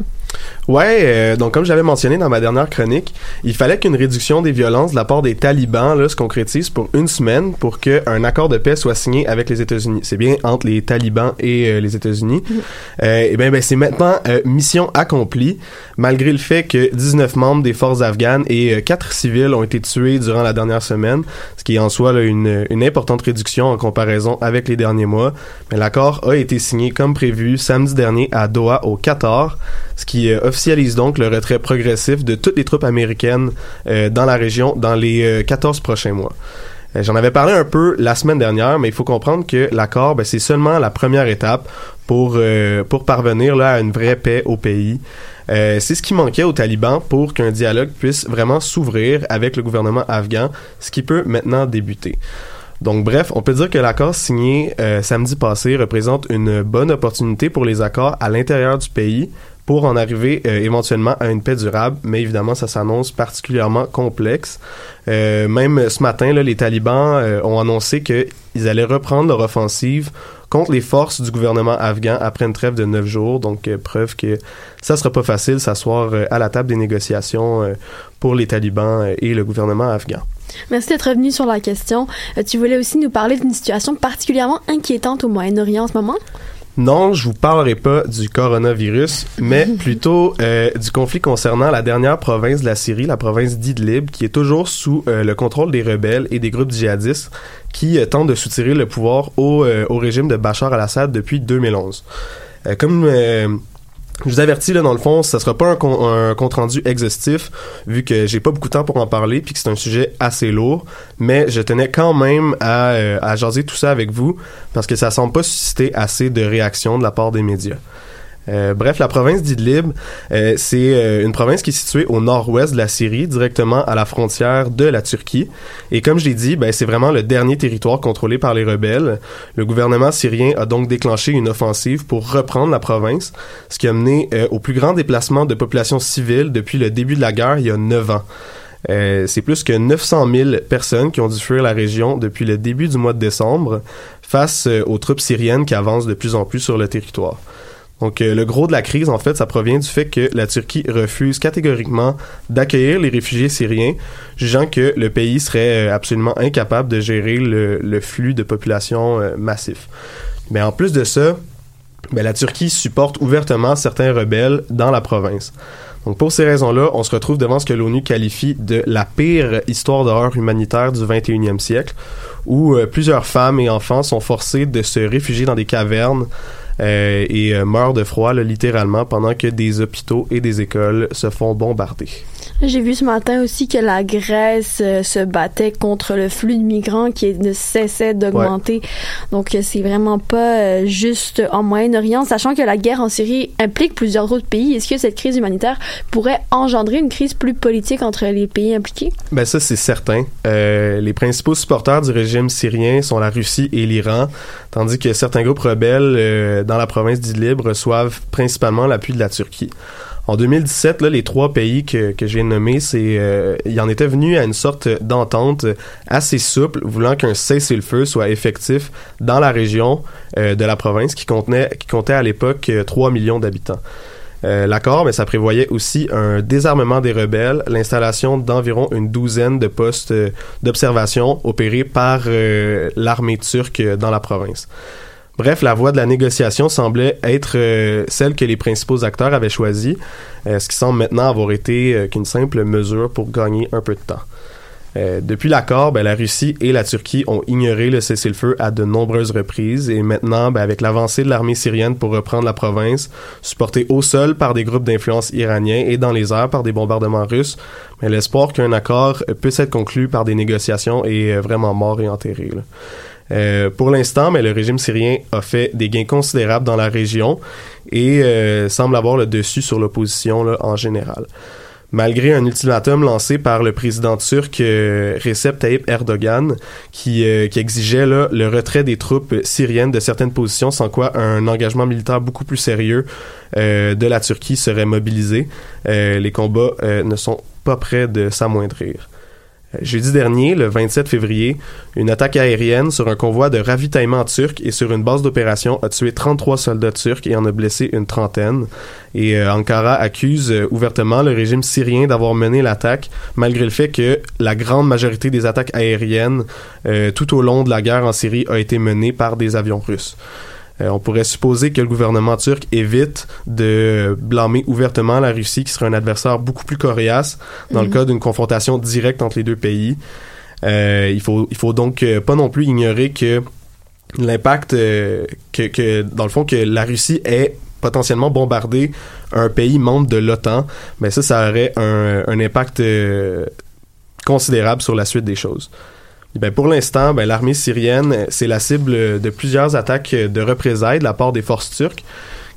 Ouais, euh, donc comme j'avais mentionné dans ma dernière chronique, il fallait qu'une réduction des violences de la part des talibans là, se concrétise pour une semaine pour qu'un accord de paix soit signé avec les États-Unis. C'est bien entre les talibans et euh, les États-Unis. Euh, et ben, ben c'est maintenant euh, mission accomplie, malgré le fait que 19 membres des forces afghanes et euh, 4 civils ont été tués durant la dernière semaine, ce qui est en soi là, une, une importante réduction en comparaison avec les derniers mois. Mais l'accord a été signé comme prévu samedi dernier à Doha, au Qatar, ce qui euh, officialise donc le retrait progressif de toutes les troupes américaines euh, dans la région dans les euh, 14 prochains mois. Euh, J'en avais parlé un peu la semaine dernière, mais il faut comprendre que l'accord, ben, c'est seulement la première étape pour, euh, pour parvenir là, à une vraie paix au pays. Euh, c'est ce qui manquait aux talibans pour qu'un dialogue puisse vraiment s'ouvrir avec le gouvernement afghan, ce qui peut maintenant débuter. Donc bref, on peut dire que l'accord signé euh, samedi passé représente une bonne opportunité pour les accords à l'intérieur du pays pour en arriver euh, éventuellement à une paix durable, mais évidemment ça s'annonce particulièrement complexe. Euh, même ce matin, là, les talibans euh, ont annoncé qu'ils allaient reprendre leur offensive contre les forces du gouvernement afghan après une trêve de neuf jours, donc euh, preuve que ça sera pas facile s'asseoir euh, à la table des négociations euh, pour les talibans et le gouvernement afghan. Merci d'être revenu sur la question. Tu voulais aussi nous parler d'une situation particulièrement inquiétante au Moyen-Orient en ce moment? Non, je vous parlerai pas du coronavirus, mais plutôt euh, du conflit concernant la dernière province de la Syrie, la province d'Idlib, qui est toujours sous euh, le contrôle des rebelles et des groupes djihadistes qui euh, tentent de soutirer le pouvoir au, euh, au régime de Bachar al-Assad depuis 2011. Euh, comme euh, je vous avertis, là, dans le fond, ça sera pas un, compte rendu exhaustif, vu que j'ai pas beaucoup de temps pour en parler, puis que c'est un sujet assez lourd. Mais je tenais quand même à, euh, à jaser tout ça avec vous, parce que ça semble pas susciter assez de réactions de la part des médias. Euh, bref, la province d'Idlib, euh, c'est euh, une province qui est située au nord-ouest de la Syrie, directement à la frontière de la Turquie. Et comme je l'ai dit, ben, c'est vraiment le dernier territoire contrôlé par les rebelles. Le gouvernement syrien a donc déclenché une offensive pour reprendre la province, ce qui a mené au plus grand déplacement de population civile depuis le début de la guerre il y a neuf ans. C'est plus que 900 000 personnes qui ont dû fuir la région depuis le début du mois de décembre face aux troupes syriennes qui avancent de plus en plus sur le territoire. Donc euh, le gros de la crise, en fait, ça provient du fait que la Turquie refuse catégoriquement d'accueillir les réfugiés syriens, jugeant que le pays serait euh, absolument incapable de gérer le, flux de population euh, massif. Mais en plus de ça, ben, la Turquie supporte ouvertement certains rebelles dans la province. Donc pour ces raisons-là, on se retrouve devant ce que l'ONU qualifie de la pire histoire d'horreur humanitaire du 21e siècle, où plusieurs femmes et enfants sont forcés de se réfugier dans des cavernes et euh, meurent de froid, littéralement, pendant que des hôpitaux et des écoles se font bombarder. J'ai vu ce matin aussi que la Grèce euh, se battait contre le flux de migrants qui ne cessait d'augmenter. Donc euh, c'est vraiment pas euh, juste en Moyen-Orient, sachant que la guerre en Syrie implique plusieurs autres pays. Est-ce que cette crise humanitaire pourrait engendrer une crise plus politique entre les pays impliqués? Ben ça c'est certain. Euh, les principaux supporters du régime syrien sont la Russie et l'Iran, tandis que certains groupes rebelles euh, dans la province d'Idlib reçoivent principalement l'appui de la Turquie. En 2017, là, les trois pays que, que j'ai nommés, c'est, euh, il en était venu à une sorte d'entente assez souple, voulant qu'un cessez-le-feu soit effectif dans la région euh, de la province qui contenait, qui comptait à l'époque euh, 3 millions d'habitants. Euh, L'accord, mais ça prévoyait aussi un désarmement des rebelles, l'installation d'environ une douzaine de postes euh, d'observation opérés par euh, l'armée turque euh, dans la province. Bref, la voie de la négociation semblait être euh, celle que les principaux acteurs avaient choisie, euh, ce qui semble maintenant avoir été euh, qu'une simple mesure pour gagner un peu de temps. Depuis l'accord, ben, la Russie et la Turquie ont ignoré le cessez-le-feu à de nombreuses reprises et maintenant, ben, avec l'avancée de l'armée syrienne pour reprendre la province, supportée au sol par des groupes d'influence iraniens et dans les airs par des bombardements russes, ben, l'espoir qu'un accord puisse être conclu par des négociations est vraiment mort et enterré. là. Euh, pour l'instant, mais le régime syrien a fait des gains considérables dans la région et euh, semble avoir le dessus sur l'opposition en général. malgré un ultimatum lancé par le président turc euh, Recep Tayyip Erdogan qui, exigeait le retrait des troupes syriennes de certaines positions sans quoi un engagement militaire beaucoup plus sérieux de la Turquie serait mobilisé. Les combats ne sont pas près de s'amoindrir. Jeudi dernier, le 27 février, une attaque aérienne sur un convoi de ravitaillement turc et sur une base d'opération a tué 33 soldats turcs et en a blessé une trentaine. Et euh, Ankara accuse euh, ouvertement le régime syrien d'avoir mené l'attaque, malgré le fait que la grande majorité des attaques aériennes euh, tout au long de la guerre en Syrie a été menée par des avions russes. Euh, on pourrait supposer que le gouvernement turc évite de blâmer ouvertement la Russie, qui serait un adversaire beaucoup plus coriace dans le Mhm. cas d'une confrontation directe entre les deux pays. Euh, il faut il faut donc euh, pas non plus ignorer que l'impact euh, que, que dans le fond que la Russie ait potentiellement bombardé un pays membre de l'OTAN, mais ça ça aurait un, un impact considérable sur la suite des choses. Ben, pour l'instant, ben, l'armée syrienne, euh, c'est la cible de plusieurs attaques euh, de représailles de la part des forces turques,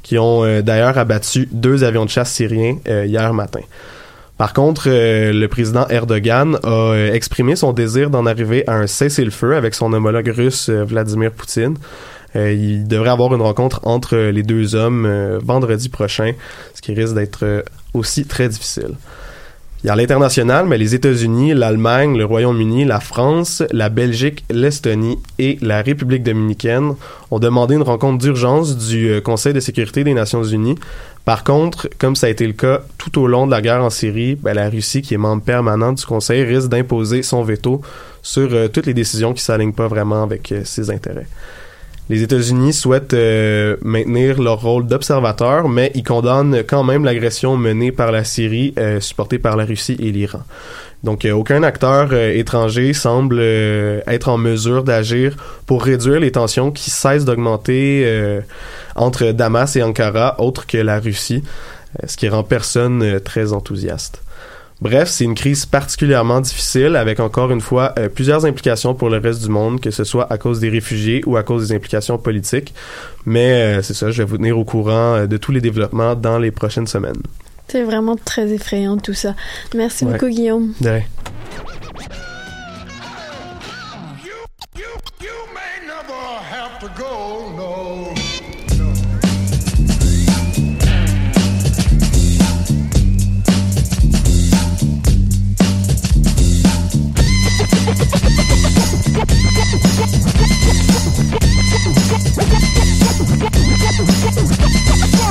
qui ont euh, d'ailleurs abattu deux avions de chasse syriens hier matin. Par contre, le président Erdogan a exprimé son désir d'en arriver à un cessez-le-feu avec son homologue russe Vladimir Poutine. Il devrait avoir une rencontre entre les deux hommes vendredi prochain, ce qui risque d'être aussi très difficile. Puis à l'international, mais les États-Unis, l'Allemagne, le Royaume-Uni, la France, la Belgique, l'Estonie et la République dominicaine ont demandé une rencontre d'urgence du euh, Conseil de sécurité des Nations Unies. Par contre, comme ça a été le cas tout au long de la guerre en Syrie, ben, la Russie, qui est membre permanent du Conseil, risque d'imposer son veto sur euh, toutes les décisions qui s'alignent pas vraiment avec euh, ses intérêts. Les États-Unis souhaitent euh, maintenir leur rôle d'observateur, mais ils condamnent quand même l'agression menée par la Syrie, euh, supportée par la Russie et l'Iran. Donc, euh, aucun acteur euh, étranger semble euh, être en mesure d'agir pour réduire les tensions qui cessent d'augmenter entre Damas et Ankara, autre que la Russie, ce qui rend personne très enthousiaste. Bref, c'est une crise particulièrement difficile avec encore une fois euh, plusieurs implications pour le reste du monde, que ce soit à cause des réfugiés ou à cause des implications politiques. Mais euh, c'est ça, je vais vous tenir au courant euh, de tous les développements dans les prochaines semaines. C'est vraiment très effrayant tout ça. Merci Ouais. beaucoup, Guillaume.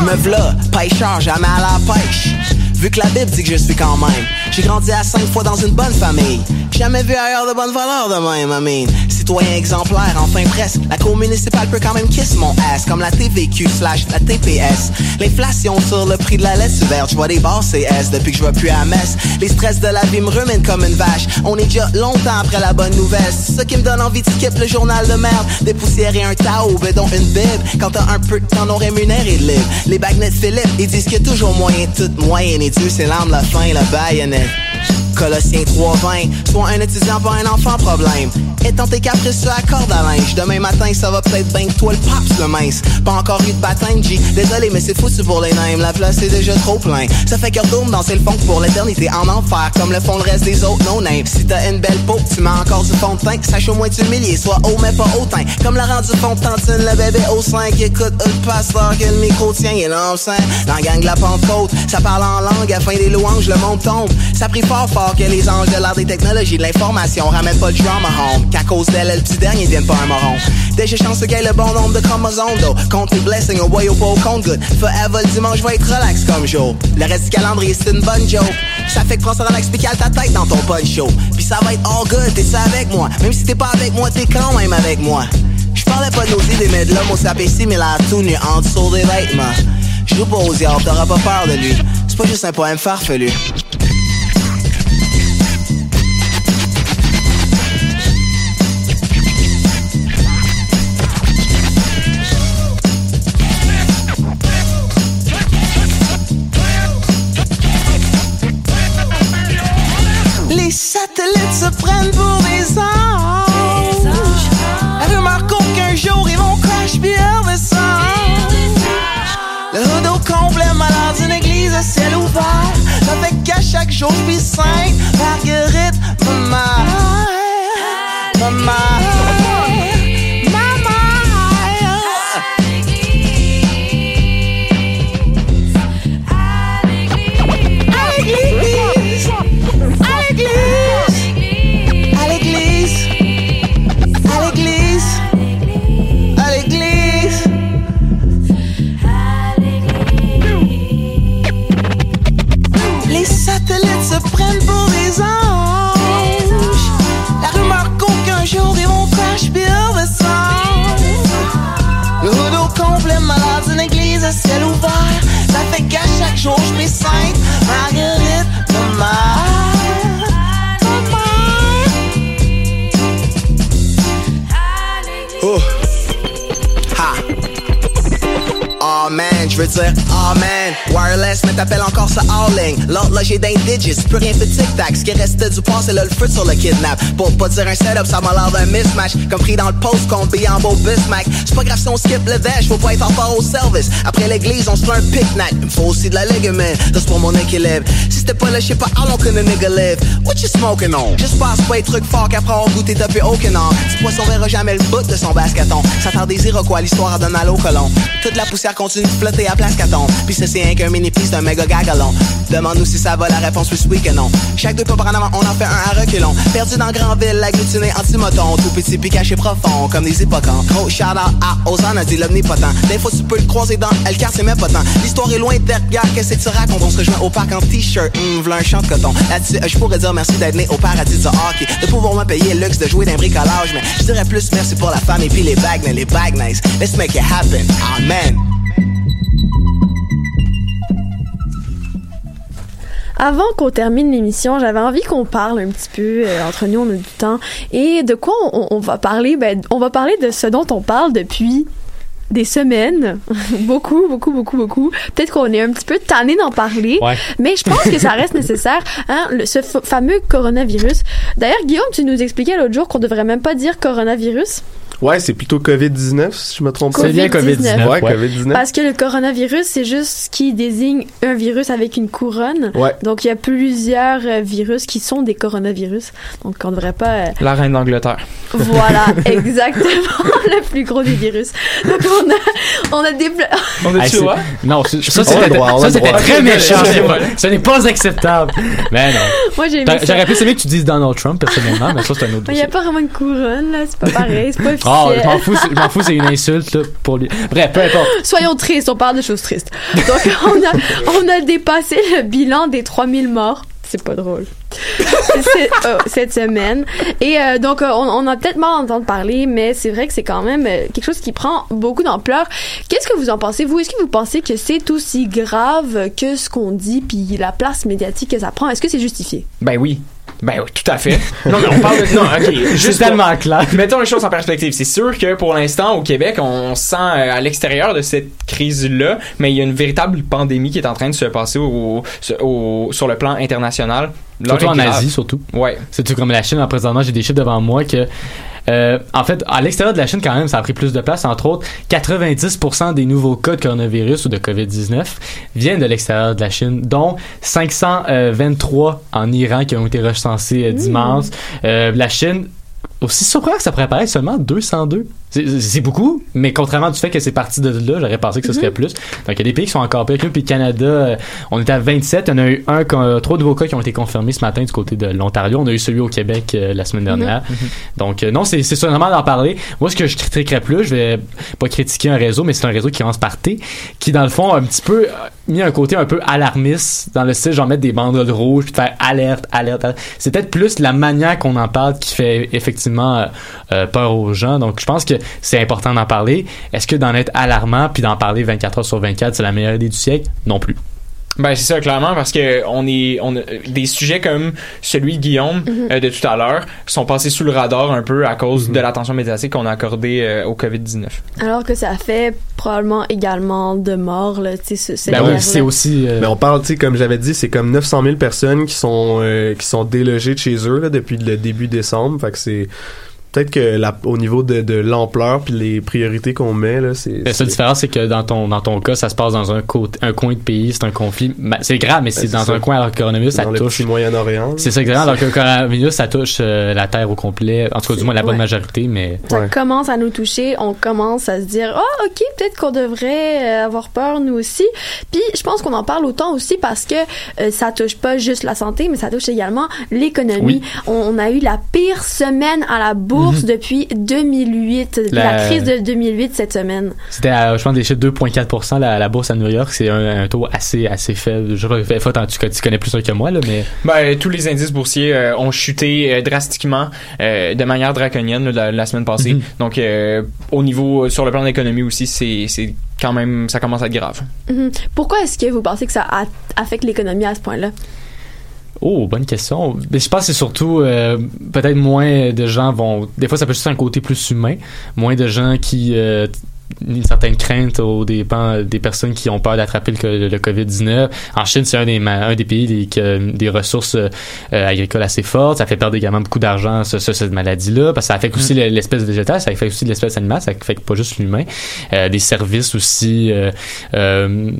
Me v'là, pêcheur, jamais à la pêche. Vu que la Bible dit que je suis quand même. J'ai grandi à cinq fois dans une bonne famille. Jamais vu ailleurs de bonne valeur de même, I mean. Citoyen exemplaire, enfin presque. La cour municipale peut quand même kiss mon ass, comme la TVQ slash la TPS. L'inflation sur le prix de la laisse verte, je vois des barres CS depuis que je vois plus à messe. Les stress de la vie me ruminent comme une vache. On est déjà longtemps après la bonne nouvelle. Ça qui me donne envie de skip le journal de merde. Dépoussiérer un Tao, donc une Bible. Quand t'as un peu de temps non rémunéré libre. Les bagnettes Philippe, ils disent qu'il y a toujours moyen de tout moyen. Et Dieu, c'est de la fin, la baïonnette. Colossiens 3.20 Sois un étudiant, pas un enfant problème Étant tes caprices sur la corde à linge. Demain matin, ça va peut-être bien que toi le pape le mince. Pas encore eu de baptême, G. Désolé, mais c'est foutu pour les names La place est déjà trop plein. Ça fait que retourne danser le funk pour l'éternité en enfer. Comme le font le reste des autres no-names Si t'as une belle peau, tu mets encore du fond de teint. Sache au moins t'humilier, sois haut mais pas hautain. Comme la rendu fond de tantine, le bébé au 5 Écoute le pasteur que le micro tient est l'enceinte Dans gang de la Pentecôte Ça parle en langue, à fin des louanges, le monde tombe. Ça prie fort fort que les anges de l'art des technologies de l'information ramènent pas le drama home Qu'à cause d'elle, le petit dernier devienne pas un moron Déjà chance gagne le bon nombre de chromosomes d'eau Compte tes blessings boy au pas au compte good Forever le dimanche va être relax comme jour Le reste du calendrier c'est une bonne joke. Ça fait que prends ça dans l'explical ta tête dans ton poncho Puis ça va être all good, t'es ça avec moi. Même si t'es pas avec moi, t'es quand même avec moi. Je parlais pas de nos idées mais de l'homme au sapétie Mais la tout nu en dessous des vêtements Je joue pas aux diables, t'auras pas peur de lui. C'est pas juste un poème farfelu satellites se prennent pour des anges. Man, je veux dire, oh man Wireless, mais t'appelles encore ça all-ling L'autre là j'ai d'un digits, plus rien fait tic-tac Ce qui restait du passé, là le feu sur le kidnap. Pour pas dire un setup, ça m'a l'air d'un mismatch. Comme pris dans le post, combi en beau Bismack. C'est pas grave si on skip le dash, faut pas être en part au service. Après l'église, on se fait un pique-nique. Il me faut aussi de la ligament, c'est pour mon équilibre. Si c'était pas là, je sais pas how long can nigga live. What you smoking on? Juste passe pas les trucs forts qu'après avoir goûté depuis aucun an. Ce poisson verra jamais le bout de son basketon. Ça tard des Iroquois, l'histoire a donné mal au colon. Toute la poussière continue de flotter à place caton Puis ça qu'un mini piece d'un méga gagalon. Demande-nous si ça va, la réponse oui, oui que non. Chaque deux pas par en avant, on en fait un à reculons. Perdu dans Grandville, agglutiné anti-moton. Tout petit puis caché profond, comme des hippocamps. Gros shout out à Ozan, a dit l'omnipotent. Des fois tu peux le croiser dans le c'est même pas tant. L'histoire est loin de regarde, qu'est-ce que tu racontes? On se rejoint au parc en t-shirt, hum, v'là un champ de coton. Là-dessus, je pourrais dire merci d'être né au paradis du hockey. De pouvoir me payer le luxe de jouer d'un bricolage Mais je dirais plus merci pour la femme et puis les bags, mais les bags nice Let's make it happen, amen Avant qu'on termine l'émission, j'avais envie qu'on parle un petit peu euh, entre nous, on a du temps. Et de quoi on, on va parler? Ben, on va parler de ce dont on parle depuis des semaines, beaucoup, beaucoup, beaucoup, beaucoup. Peut-être qu'on est un petit peu tanné d'en parler, Ouais. mais je pense que ça reste nécessaire. Hein, le- ce fameux coronavirus. D'ailleurs, Guillaume, tu nous expliquais l'autre jour qu'on devrait même pas dire coronavirus Ouais, c'est plutôt COVID-19, si je me trompe pas. C'est bien COVID-19. Ouais, ouais. COVID-19. parce que le coronavirus, c'est juste ce qui désigne un virus avec une couronne. Ouais. Donc, il y a plusieurs euh, virus qui sont des coronavirus. Donc, on devrait pas... euh, La reine d'Angleterre. Voilà, exactement, le plus gros des virus. Donc, on a, on a des... On a Hey, tu c'est- vois? Non, ça c'était droit, ça, c'était très méchant. Ce n'est pas acceptable. Mais non. Moi, j'ai. J'aurais plus aimé que tu dises Donald Trump personnellement, mais ça c'est un autre Il n'y a pas vraiment une couronne, là. C'est pas pareil. C'est pas Oh, je m'en officiel. fous, c'est- je m'en fous, c'est une insulte là, pour lui. Bref, peu importe. Soyons tristes, on parle de choses tristes. Donc, on a, on a dépassé le bilan des 3000 morts. C'est pas drôle. Oh, cette semaine. Et euh, donc, euh, on, on a peut-être mal entendu parler, mais c'est vrai que c'est quand même euh, quelque chose qui prend beaucoup d'ampleur. Qu'est-ce que vous en pensez, vous? Est-ce que vous pensez que c'est aussi grave que ce qu'on dit, puis la place médiatique que ça prend? Est-ce que c'est justifié? Ben oui. Ben oui, tout à fait. Non, mais on parle de. Non, ok. Juste pour- tellement clair. Mettons les choses en perspective. C'est sûr que pour l'instant, au Québec, on sent euh, à l'extérieur de cette crise-là, mais il y a une véritable pandémie qui est en train de se passer au, au- sur le plan international. Surtout en. Asie, surtout. Ouais. C'est tout comme la Chine, là, présentement, j'ai des chiffres devant moi que, euh, en fait, à l'extérieur de la Chine, quand même, ça a pris plus de place. Entre autres, 90% des nouveaux cas de coronavirus ou de COVID-19 viennent de l'extérieur de la Chine, dont 523 en Iran qui ont été recensés euh, dimanche. Euh, la Chine, aussi surprenant que ça pourrait paraître, seulement 202. C'est- beaucoup, mais contrairement du fait que c'est parti de là, j'aurais pensé que ce serait plus. Donc, il y a des pays qui sont encore pires que nous. Puis, le Canada, euh, on était à 27. On a eu un, qu'on- trois nouveaux cas qui ont été confirmés ce matin du côté de l'Ontario. On a eu celui au Québec euh, la semaine dernière. Donc, euh, non, c'est c'est sûrement d'en parler. Moi, ce que je critiquerais plus, je vais pas critiquer un réseau, mais c'est un réseau qui commence par T, qui, dans le fond, a un petit peu euh, mis un côté un peu alarmiste dans le style, genre mettre des banderoles rouges, puis de faire alerte, alerte, alerte. C'est peut-être plus la manière qu'on en parle qui fait effectivement euh, euh, peur aux gens. Donc, je pense que c'est important d'en parler. Est-ce que d'en être alarmant puis d'en parler 24 heures sur 24, c'est la meilleure idée du siècle? Non plus. Ben c'est ça clairement parce que on est on a, des sujets comme celui de Guillaume euh, de tout à l'heure sont passés sous le radar un peu à cause de l'attention médiatique qu'on a accordée euh, au Covid-19. Alors que ça fait probablement également de morts, là, tu sais, ce- Ben oui, c'est aussi. euh, Mais on parle, tu sais, comme j'avais dit, c'est comme 900 000 personnes qui sont euh, qui sont délogées de chez eux là, depuis le début décembre. Fait que c'est peut-être que la, au niveau de, de l'ampleur puis les priorités qu'on met là, c'est. La seule différence, c'est que dans ton, dans ton cas, ça se passe dans un, côté, un coin de pays, c'est un conflit. C'est grave, mais c'est Ben, c'est dans ça. un coin, alors que le coronavirus, ça dans le touche. petit Moyen-Orient. C'est ça, exactement. Alors que le coronavirus, ça touche euh, la Terre au complet. En tout cas, du moins, la bonne Ouais. majorité, mais. Ça Ouais. commence à nous toucher, on commence à se dire ah ok peut-être qu'on devrait euh, avoir peur nous aussi. Puis je pense qu'on en parle autant aussi parce que euh, ça touche pas juste la santé, mais ça touche également l'économie. Oui. On, on a eu la pire semaine à la bourse depuis 2008, la... La- crise de 2008 cette semaine. C'était, à, je pense, des chiffres 2,4 la, la bourse à New York. C'est un, un taux assez, assez faible. Je sais pas, Faut, tu, tu connais plus ça que moi, là, mais. Ben, tous les indices boursiers euh, ont chuté euh, drastiquement euh, de manière draconienne la, la semaine passée. Mhm. Donc, euh, au niveau, sur le plan de l'économie aussi, c'est c'est quand même, ça commence à être grave. Mhm. Pourquoi est-ce que vous pensez que ça a- affecte l'économie à ce point-là? Oh, bonne question. Je pense que c'est surtout euh, peut-être moins de gens vont. Des fois, ça peut juste être un côté plus humain. Moins de gens qui euh, une certaine crainte aux dépens des personnes qui ont peur d'attraper le, le COVID-19. En Chine, c'est un des, un des pays qui a des ressources euh, agricoles assez fortes. Ça fait perdre également beaucoup d'argent, ce- ce- cette maladie-là, parce que ça affecte aussi le- l'espèce végétale, ça affecte aussi l'espèce animale, ça affecte pas juste l'humain. Euh, des services aussi euh,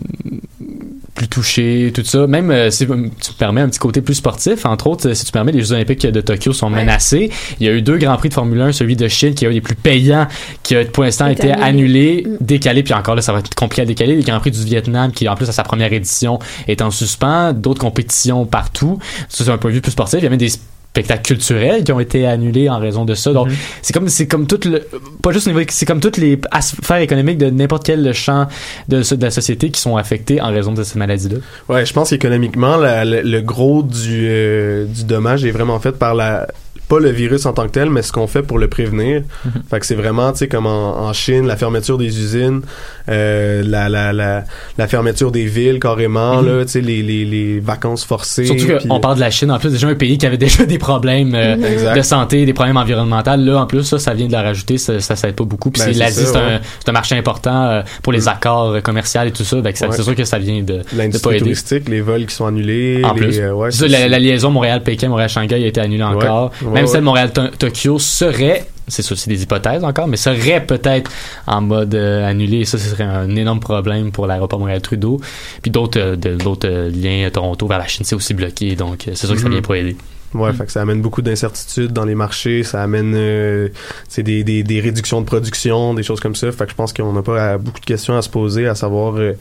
plus touchés, tout ça. Même si tu me permets un petit côté plus sportif, entre autres, si tu permets, les Jeux olympiques de Tokyo sont Ouais. menacés. Il y a eu deux grands prix de Formule 1, celui de Chine qui est un des plus payants, qui a pour l'instant été annulé. Annulé, Mm. décalé, puis encore là, ça va être compliqué à décaler. Les Grands Prix du Vietnam, qui en plus à sa première édition est en suspens, d'autres compétitions partout. Ça, c'est un point de vue plus sportif. Il y a même des spectacles culturels qui ont été annulés en raison de ça. Donc, c'est comme c'est comme tout le pas juste au niveau c'est comme toutes les sphères économiques de n'importe quel champ de, de la société qui sont affectés en raison de cette maladie là. Ouais, je pense qu'économiquement, la- le, le gros du, euh, du dommage est vraiment fait par la pas le virus en tant que tel, mais ce qu'on fait pour le prévenir. Fait que c'est vraiment, tu sais, comme en, en Chine, la fermeture des usines, euh, la, la, la, la fermeture des villes carrément, Mhm. là, tu sais, les, les, les vacances forcées. Surtout qu'on parle de la Chine, en plus, déjà un pays qui avait déjà des problèmes euh, Exact. de santé, des problèmes environnementaux. Là, en plus, ça, ça vient de la rajouter, ça, ça, ça aide pas beaucoup. Puis Ben, c'est c'est l'Asie, ça, c'est un, ouais. c'est un marché important euh, pour les accords euh, commerciaux et tout ça. Fait que ça- Ouais. c'est sûr que ça vient de, de pas L'industrie aider. touristique, les vols qui sont annulés. En les, plus, euh, ouais, C'est ça, la, la liaison Montréal-Pékin, Montréal-Shanghai a été annulée encore. Même ouais. celle Montréal-Tokyo serait, c'est ça, c'est des hypothèses encore, mais serait peut-être en mode euh, annulé. Et ça, ce serait un énorme problème pour l'aéroport Montréal-Trudeau. Puis d'autres euh, de- d'autres euh, liens à Toronto vers la Chine, c'est aussi bloqué. Donc, euh, c'est sûr que ça Mhm. vient pas aider. Ouais, fait que ça amène beaucoup d'incertitudes dans les marchés, ça amène euh, c'est des, des, des réductions de production, des choses comme ça. Fait que je pense qu'on n'a pas beaucoup de questions à se poser, à savoir euh,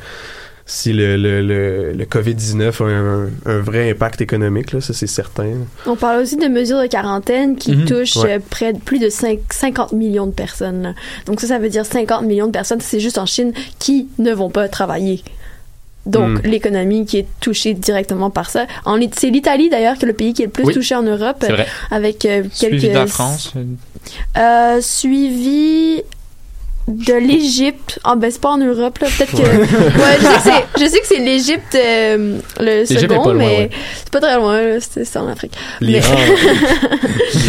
si le, le, le, le COVID-19 a un, un vrai impact économique, là, ça c'est certain. On parle aussi de mesures de quarantaine qui Mhm. touchent Ouais. euh, près de plus de cinq- 50 millions de personnes. là. Donc ça, ça veut dire 50 millions de personnes, c'est juste en Chine, qui ne vont pas travailler. Donc Mm. l'économie qui est touchée directement par ça. En It- C'est l'Italie d'ailleurs qui est le pays qui est le plus Oui. touché en Europe, C'est vrai. avec euh, quelques... Suivi de la France. Euh, suivi de l'Égypte. Ah ben c'est pas en Europe là, peut-être que ouais, je sais que c'est je sais que c'est l'Égypte euh, le second pas loin, mais ouais. c'est pas très loin là, c'est en Afrique. L'Iran. Ben,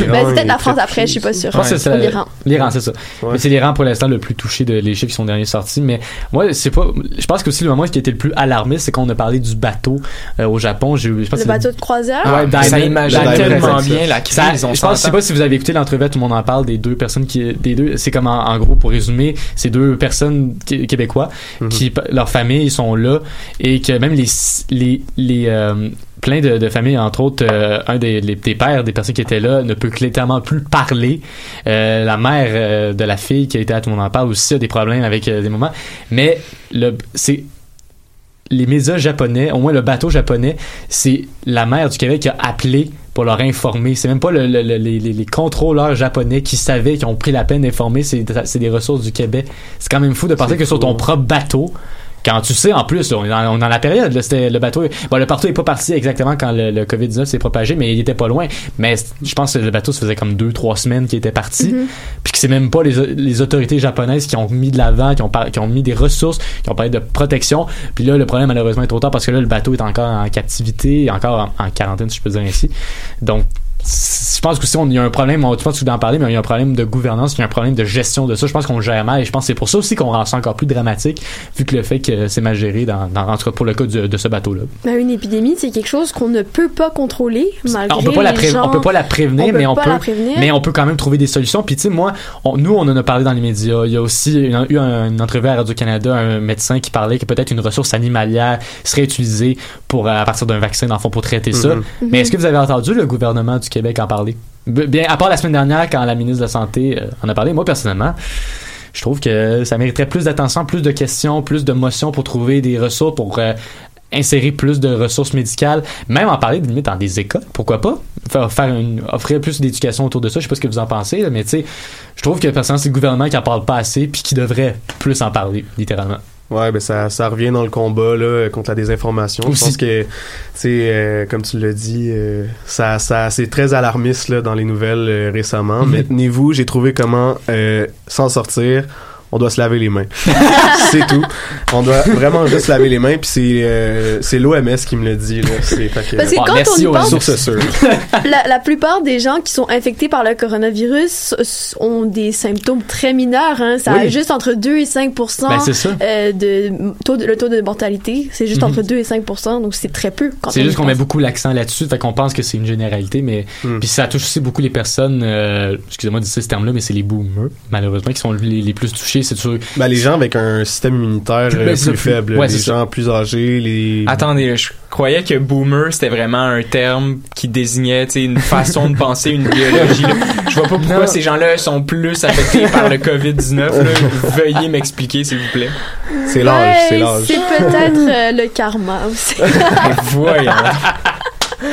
l'Iran c'est peut-être la France après, je suis pas. Je pense que c'est l'Iran. L'Iran, c'est ça. Ouais. Mais c'est l'Iran pour l'instant le plus touché de les chiffres qui sont derniers sortis. Mais moi, c'est pas. Je pense que aussi le moment qui était le plus alarmiste, c'est qu'on a parlé du bateau euh, au Japon. J'ai, je pense Le bateau de croisière? Ouais, Ah, ça Diamond- imagine Diamond tellement bien la crise. Ça, je pense, je sais pas si vous avez écouté l'entrevue, tout le monde en parle des deux personnes qui, des deux, c'est comme en, en gros pour résumer, ces deux personnes qué- québécois Mhm. qui, leurs familles sont là et que même les, les, les euh, plein de, de familles, entre autres, euh, un des, les- des pères des personnes qui étaient là ne peut clairement plus parler. Euh, la mère euh, de la fille qui a été à tout le monde en parle aussi a des problèmes avec des moments. Mais le, c'est les médias japonais, au moins le bateau japonais, c'est la mère du Québec qui a appelé pour leur informer. C'est même pas le- le- le- les, contrôleurs japonais qui savaient, qui ont pris la peine d'informer, c'est des ressources du Québec. C'est quand même fou de penser que sur ton hein. propre bateau, quand tu sais, en plus, là, on est dans, on est dans la période, là, c'était le bateau. Bon, le bateau est pas parti exactement quand le, le COVID-19 s'est propagé, mais il était pas loin. Mais je pense que le bateau, ça faisait comme deux, trois semaines qu'il était parti. Puis que c'est même pas les, les autorités japonaises qui ont mis de l'avant, qui ont, par- qui ont mis des ressources, qui ont parlé de protection. Puis là, le problème, malheureusement, est trop tard parce que là, le bateau est encore en captivité, encore en, en quarantaine, si je peux dire ainsi. Donc, je pense qu'aussi on- il y a un problème, on, tu penses que tu en parler, mais il y a un problème de gouvernance, il y a un problème de gestion de ça. Je pense qu'on gère mal et je pense que c'est pour ça aussi qu'on rend ça encore plus dramatique, vu que le fait que c'est mal géré dans, dans, en tout cas pour le cas de ce bateau-là. Ben, une épidémie, c'est quelque chose qu'on ne peut pas contrôler, malgré on peut pas la les pré- gens- on peut pas la prévenir on peut mais on pas peut la prévenir. mais on peut quand même trouver des solutions puis tu sais moi on- nous on en a parlé dans les médias il y a aussi une- eu un- une entrevue à Radio Canada un médecin qui parlait que peut-être une ressource animalière serait utilisée pour à partir d'un vaccin dans le fond pour traiter ça Mhm. mais est-ce que vous avez entendu le gouvernement du Québec en parler bien à part la semaine dernière quand la ministre de la santé euh, en a parlé moi personnellement je trouve que ça mériterait plus d'attention, plus de questions, plus de motions pour trouver des ressources, pour euh, insérer plus de ressources médicales, même en parler limite dans des écoles, pourquoi pas? Faire, offrir plus d'éducation autour de ça, je sais pas ce que vous en pensez, mais tu sais, je trouve que personnellement c'est le gouvernement qui en parle pas assez puis qui devrait plus en parler, littéralement. Ouais, ben ça, ça revient dans le combat là, contre la désinformation. Je pense que, tu sais, euh, comme tu l'as dit, euh, ça, ça, c'est très alarmiste là, dans les nouvelles euh, récemment. Mhm. Mais tenez-vous, j'ai trouvé comment euh, s'en sortir. On doit se laver les mains. c'est tout. On doit vraiment juste se laver les mains. Puis c'est euh, c'est l'OMS qui me le dit. Là. C'est, fait que, Parce que Bon, quand merci on y aux pense, source sûre. la, la plupart des gens qui sont infectés par le coronavirus ont des symptômes très mineurs. Hein. Ça Oui. a juste entre 2 et 5 Ben, c'est ça. euh, de taux de, le taux de mortalité. C'est juste Mhm. entre 2 et 5 donc c'est très peu. quand C'est juste qu'on met beaucoup l'accent là-dessus, fait qu'on pense que c'est une généralité, mais Hmm. puis ça touche aussi beaucoup les personnes, euh, excusez-moi de dire ce terme-là, mais c'est les boomers, malheureusement, qui sont les, les plus touchés, c'est sûr. Ben, les gens avec un système immunitaire euh, Ben, plus ça, plus- faible. ouais, les ça. gens plus âgés, les... Attendez, je croyais que boomer c'était vraiment un terme qui désignait tu sais, une façon de penser, une idéologie. là. Je vois pas pourquoi Non. ces gens-là sont plus affectés par le Covid-19. là. Veuillez m'expliquer, s'il vous plaît. C'est l'âge, c'est l'âge. C'est peut-être euh, le karma aussi. Voyons.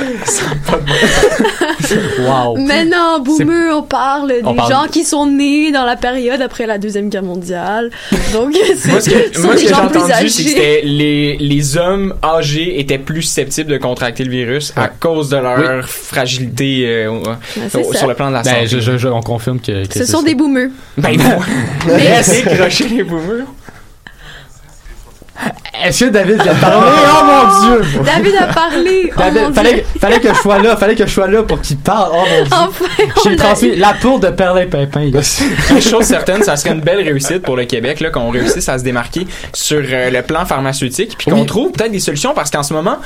Wow. Mais non, boomer, on parle des On parle- gens qui sont nés dans la période après la Deuxième Guerre mondiale. Donc, c'est Moi, ce que, moi, ce que j'ai gens plus entendu, c'est que âgés. c'était les, les hommes âgés étaient plus susceptibles de contracter le virus à cause de leur fragilité euh, sur le plan de la Ben, santé. je, je- je- on confirme que, que Ce sont ça. des boomers. Ben, laissez crocher les boomers. Est-ce que David vient de parler? Oh mon dieu! David a parlé. Oh David, mon fallait, Dieu. fallait que je sois là, fallait que je sois là pour qu'il parle. Oh mon dieu! Enfin, on J'ai l'a transmis la tour de Perlin Pimpin, là. Une chose certaine, ça serait une belle réussite pour le Québec, là, qu'on réussisse à se démarquer sur euh, le plan pharmaceutique, puis qu'on Oui. trouve peut-être des solutions, parce qu'en ce moment,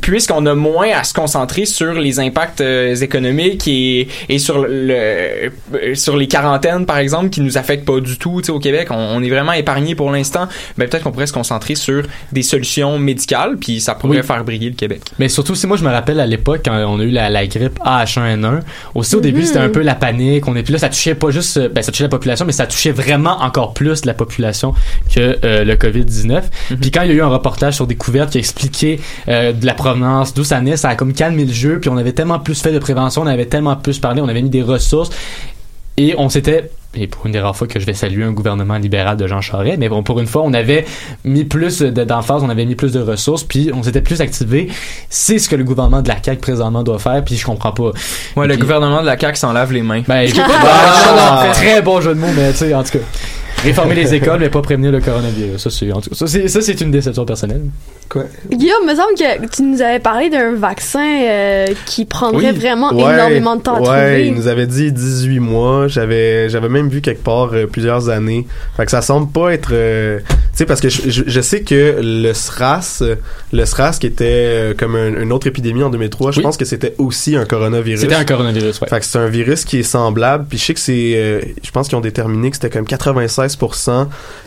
puisqu'on a moins à se concentrer sur les impacts euh, économiques et, et sur le, euh, sur les quarantaines, par exemple, qui nous affectent pas du tout, tu sais, au Québec, on, on est vraiment épargné pour l'instant, mais peut-être qu'on pourrait se concentrer sur des solutions médicales, puis ça pourrait Oui. faire briller le Québec. Mais surtout, si moi je me rappelle à l'époque quand on a eu la, la grippe H1N1, aussi au début c'était un peu la panique, on est puis là ça touchait pas juste euh, ben ça touchait la population mais ça touchait vraiment encore plus la population que euh, le Covid-19. Puis quand il y a eu un reportage sur Découverte qui expliquait euh, de la provenance, d'où ça naît, ça a comme calmé le jeu, puis on avait tellement plus fait de prévention, on avait tellement plus parlé, on avait mis des ressources et on s'était et pour une des rares fois que je vais saluer un gouvernement libéral de Jean Charest, mais bon, pour une fois, on avait mis plus de- d'emphase, on avait mis plus de ressources, puis on s'était plus activé. C'est ce que le gouvernement de la CAQ présentement doit faire, puis je comprends pas. Ouais, le Puis- gouvernement de la CAQ s'en lave les mains. Ben, je- Ah! non, très bon jeu de mots, mais tu sais, en tout cas. Réformer les écoles, mais pas prévenir le coronavirus. Ça, c'est, en tout cas, ça, c'est, ça, c'est une déception personnelle. Guillaume, me semble que tu nous avais parlé d'un vaccin euh, qui prendrait Oui. vraiment Ouais, énormément de temps à ouais, trouver. il nous avait dit 18 mois. J'avais, j'avais même vu quelque part euh, plusieurs années. Fait que ça semble pas être, euh, tu sais, parce que je, je- je sais que le SRAS, le SRAS qui était euh, comme un- une autre épidémie en 2003, je Oui. pense que c'était aussi un coronavirus. C'était un coronavirus, ouais. Fait que c'est un virus qui est semblable. Puis je sais que c'est, euh, je pense qu'ils ont déterminé que c'était comme 96%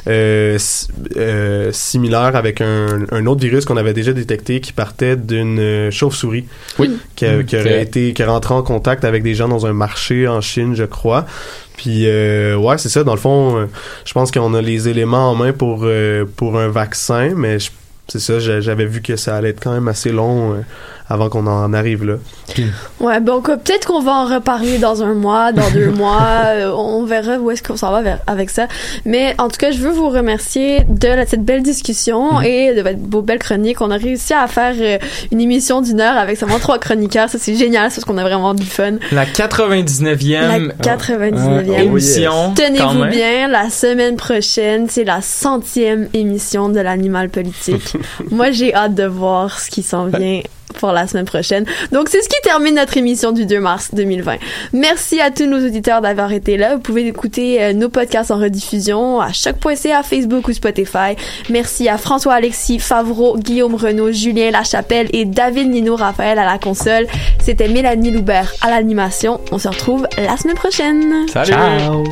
euh, euh, similaire avec un, un autre virus qu'on avait déjà détecté qui partait d'une euh, chauve-souris. Oui. Qui, a- qui aurait été, qui est rentré en contact avec des gens dans un marché en Chine, je crois. Puis euh, ouais, c'est ça. Dans le fond, je pense qu'on a les éléments en main pour pour un vaccin, mais je- c'est ça. j'a- J'avais vu que ça allait être quand même assez long avant qu'on en arrive là. Ouais, donc euh, peut-être qu'on va en reparler dans un mois, dans deux mois. euh, on verra où est-ce qu'on s'en va vers- avec ça. Mais en tout cas, je veux vous remercier de la- cette belle discussion et de votre beau belle chronique. On a réussi à faire euh, une émission d'une heure avec seulement trois chroniqueurs. Ça, c'est génial, c'est parce qu'on a vraiment du fun. La 99e La 99e. Ah, émission. quand Tenez-vous bien, la semaine prochaine, c'est la centième émission de l'animal politique. Moi, j'ai hâte de voir ce qui s'en vient pour la semaine prochaine. Donc, c'est ce qui termine notre émission du 2 mars 2020. Merci à tous nos auditeurs d'avoir été là. Vous pouvez écouter euh, nos podcasts en rediffusion à choc.ca, Facebook ou Spotify. Merci à François-Alexis Favreau, Guillaume Renaud, Julien Lachapelle et David Nino Raphaël à la console. C'était Mélanie Loubert à l'animation. On se retrouve la semaine prochaine. Salut! Ciao!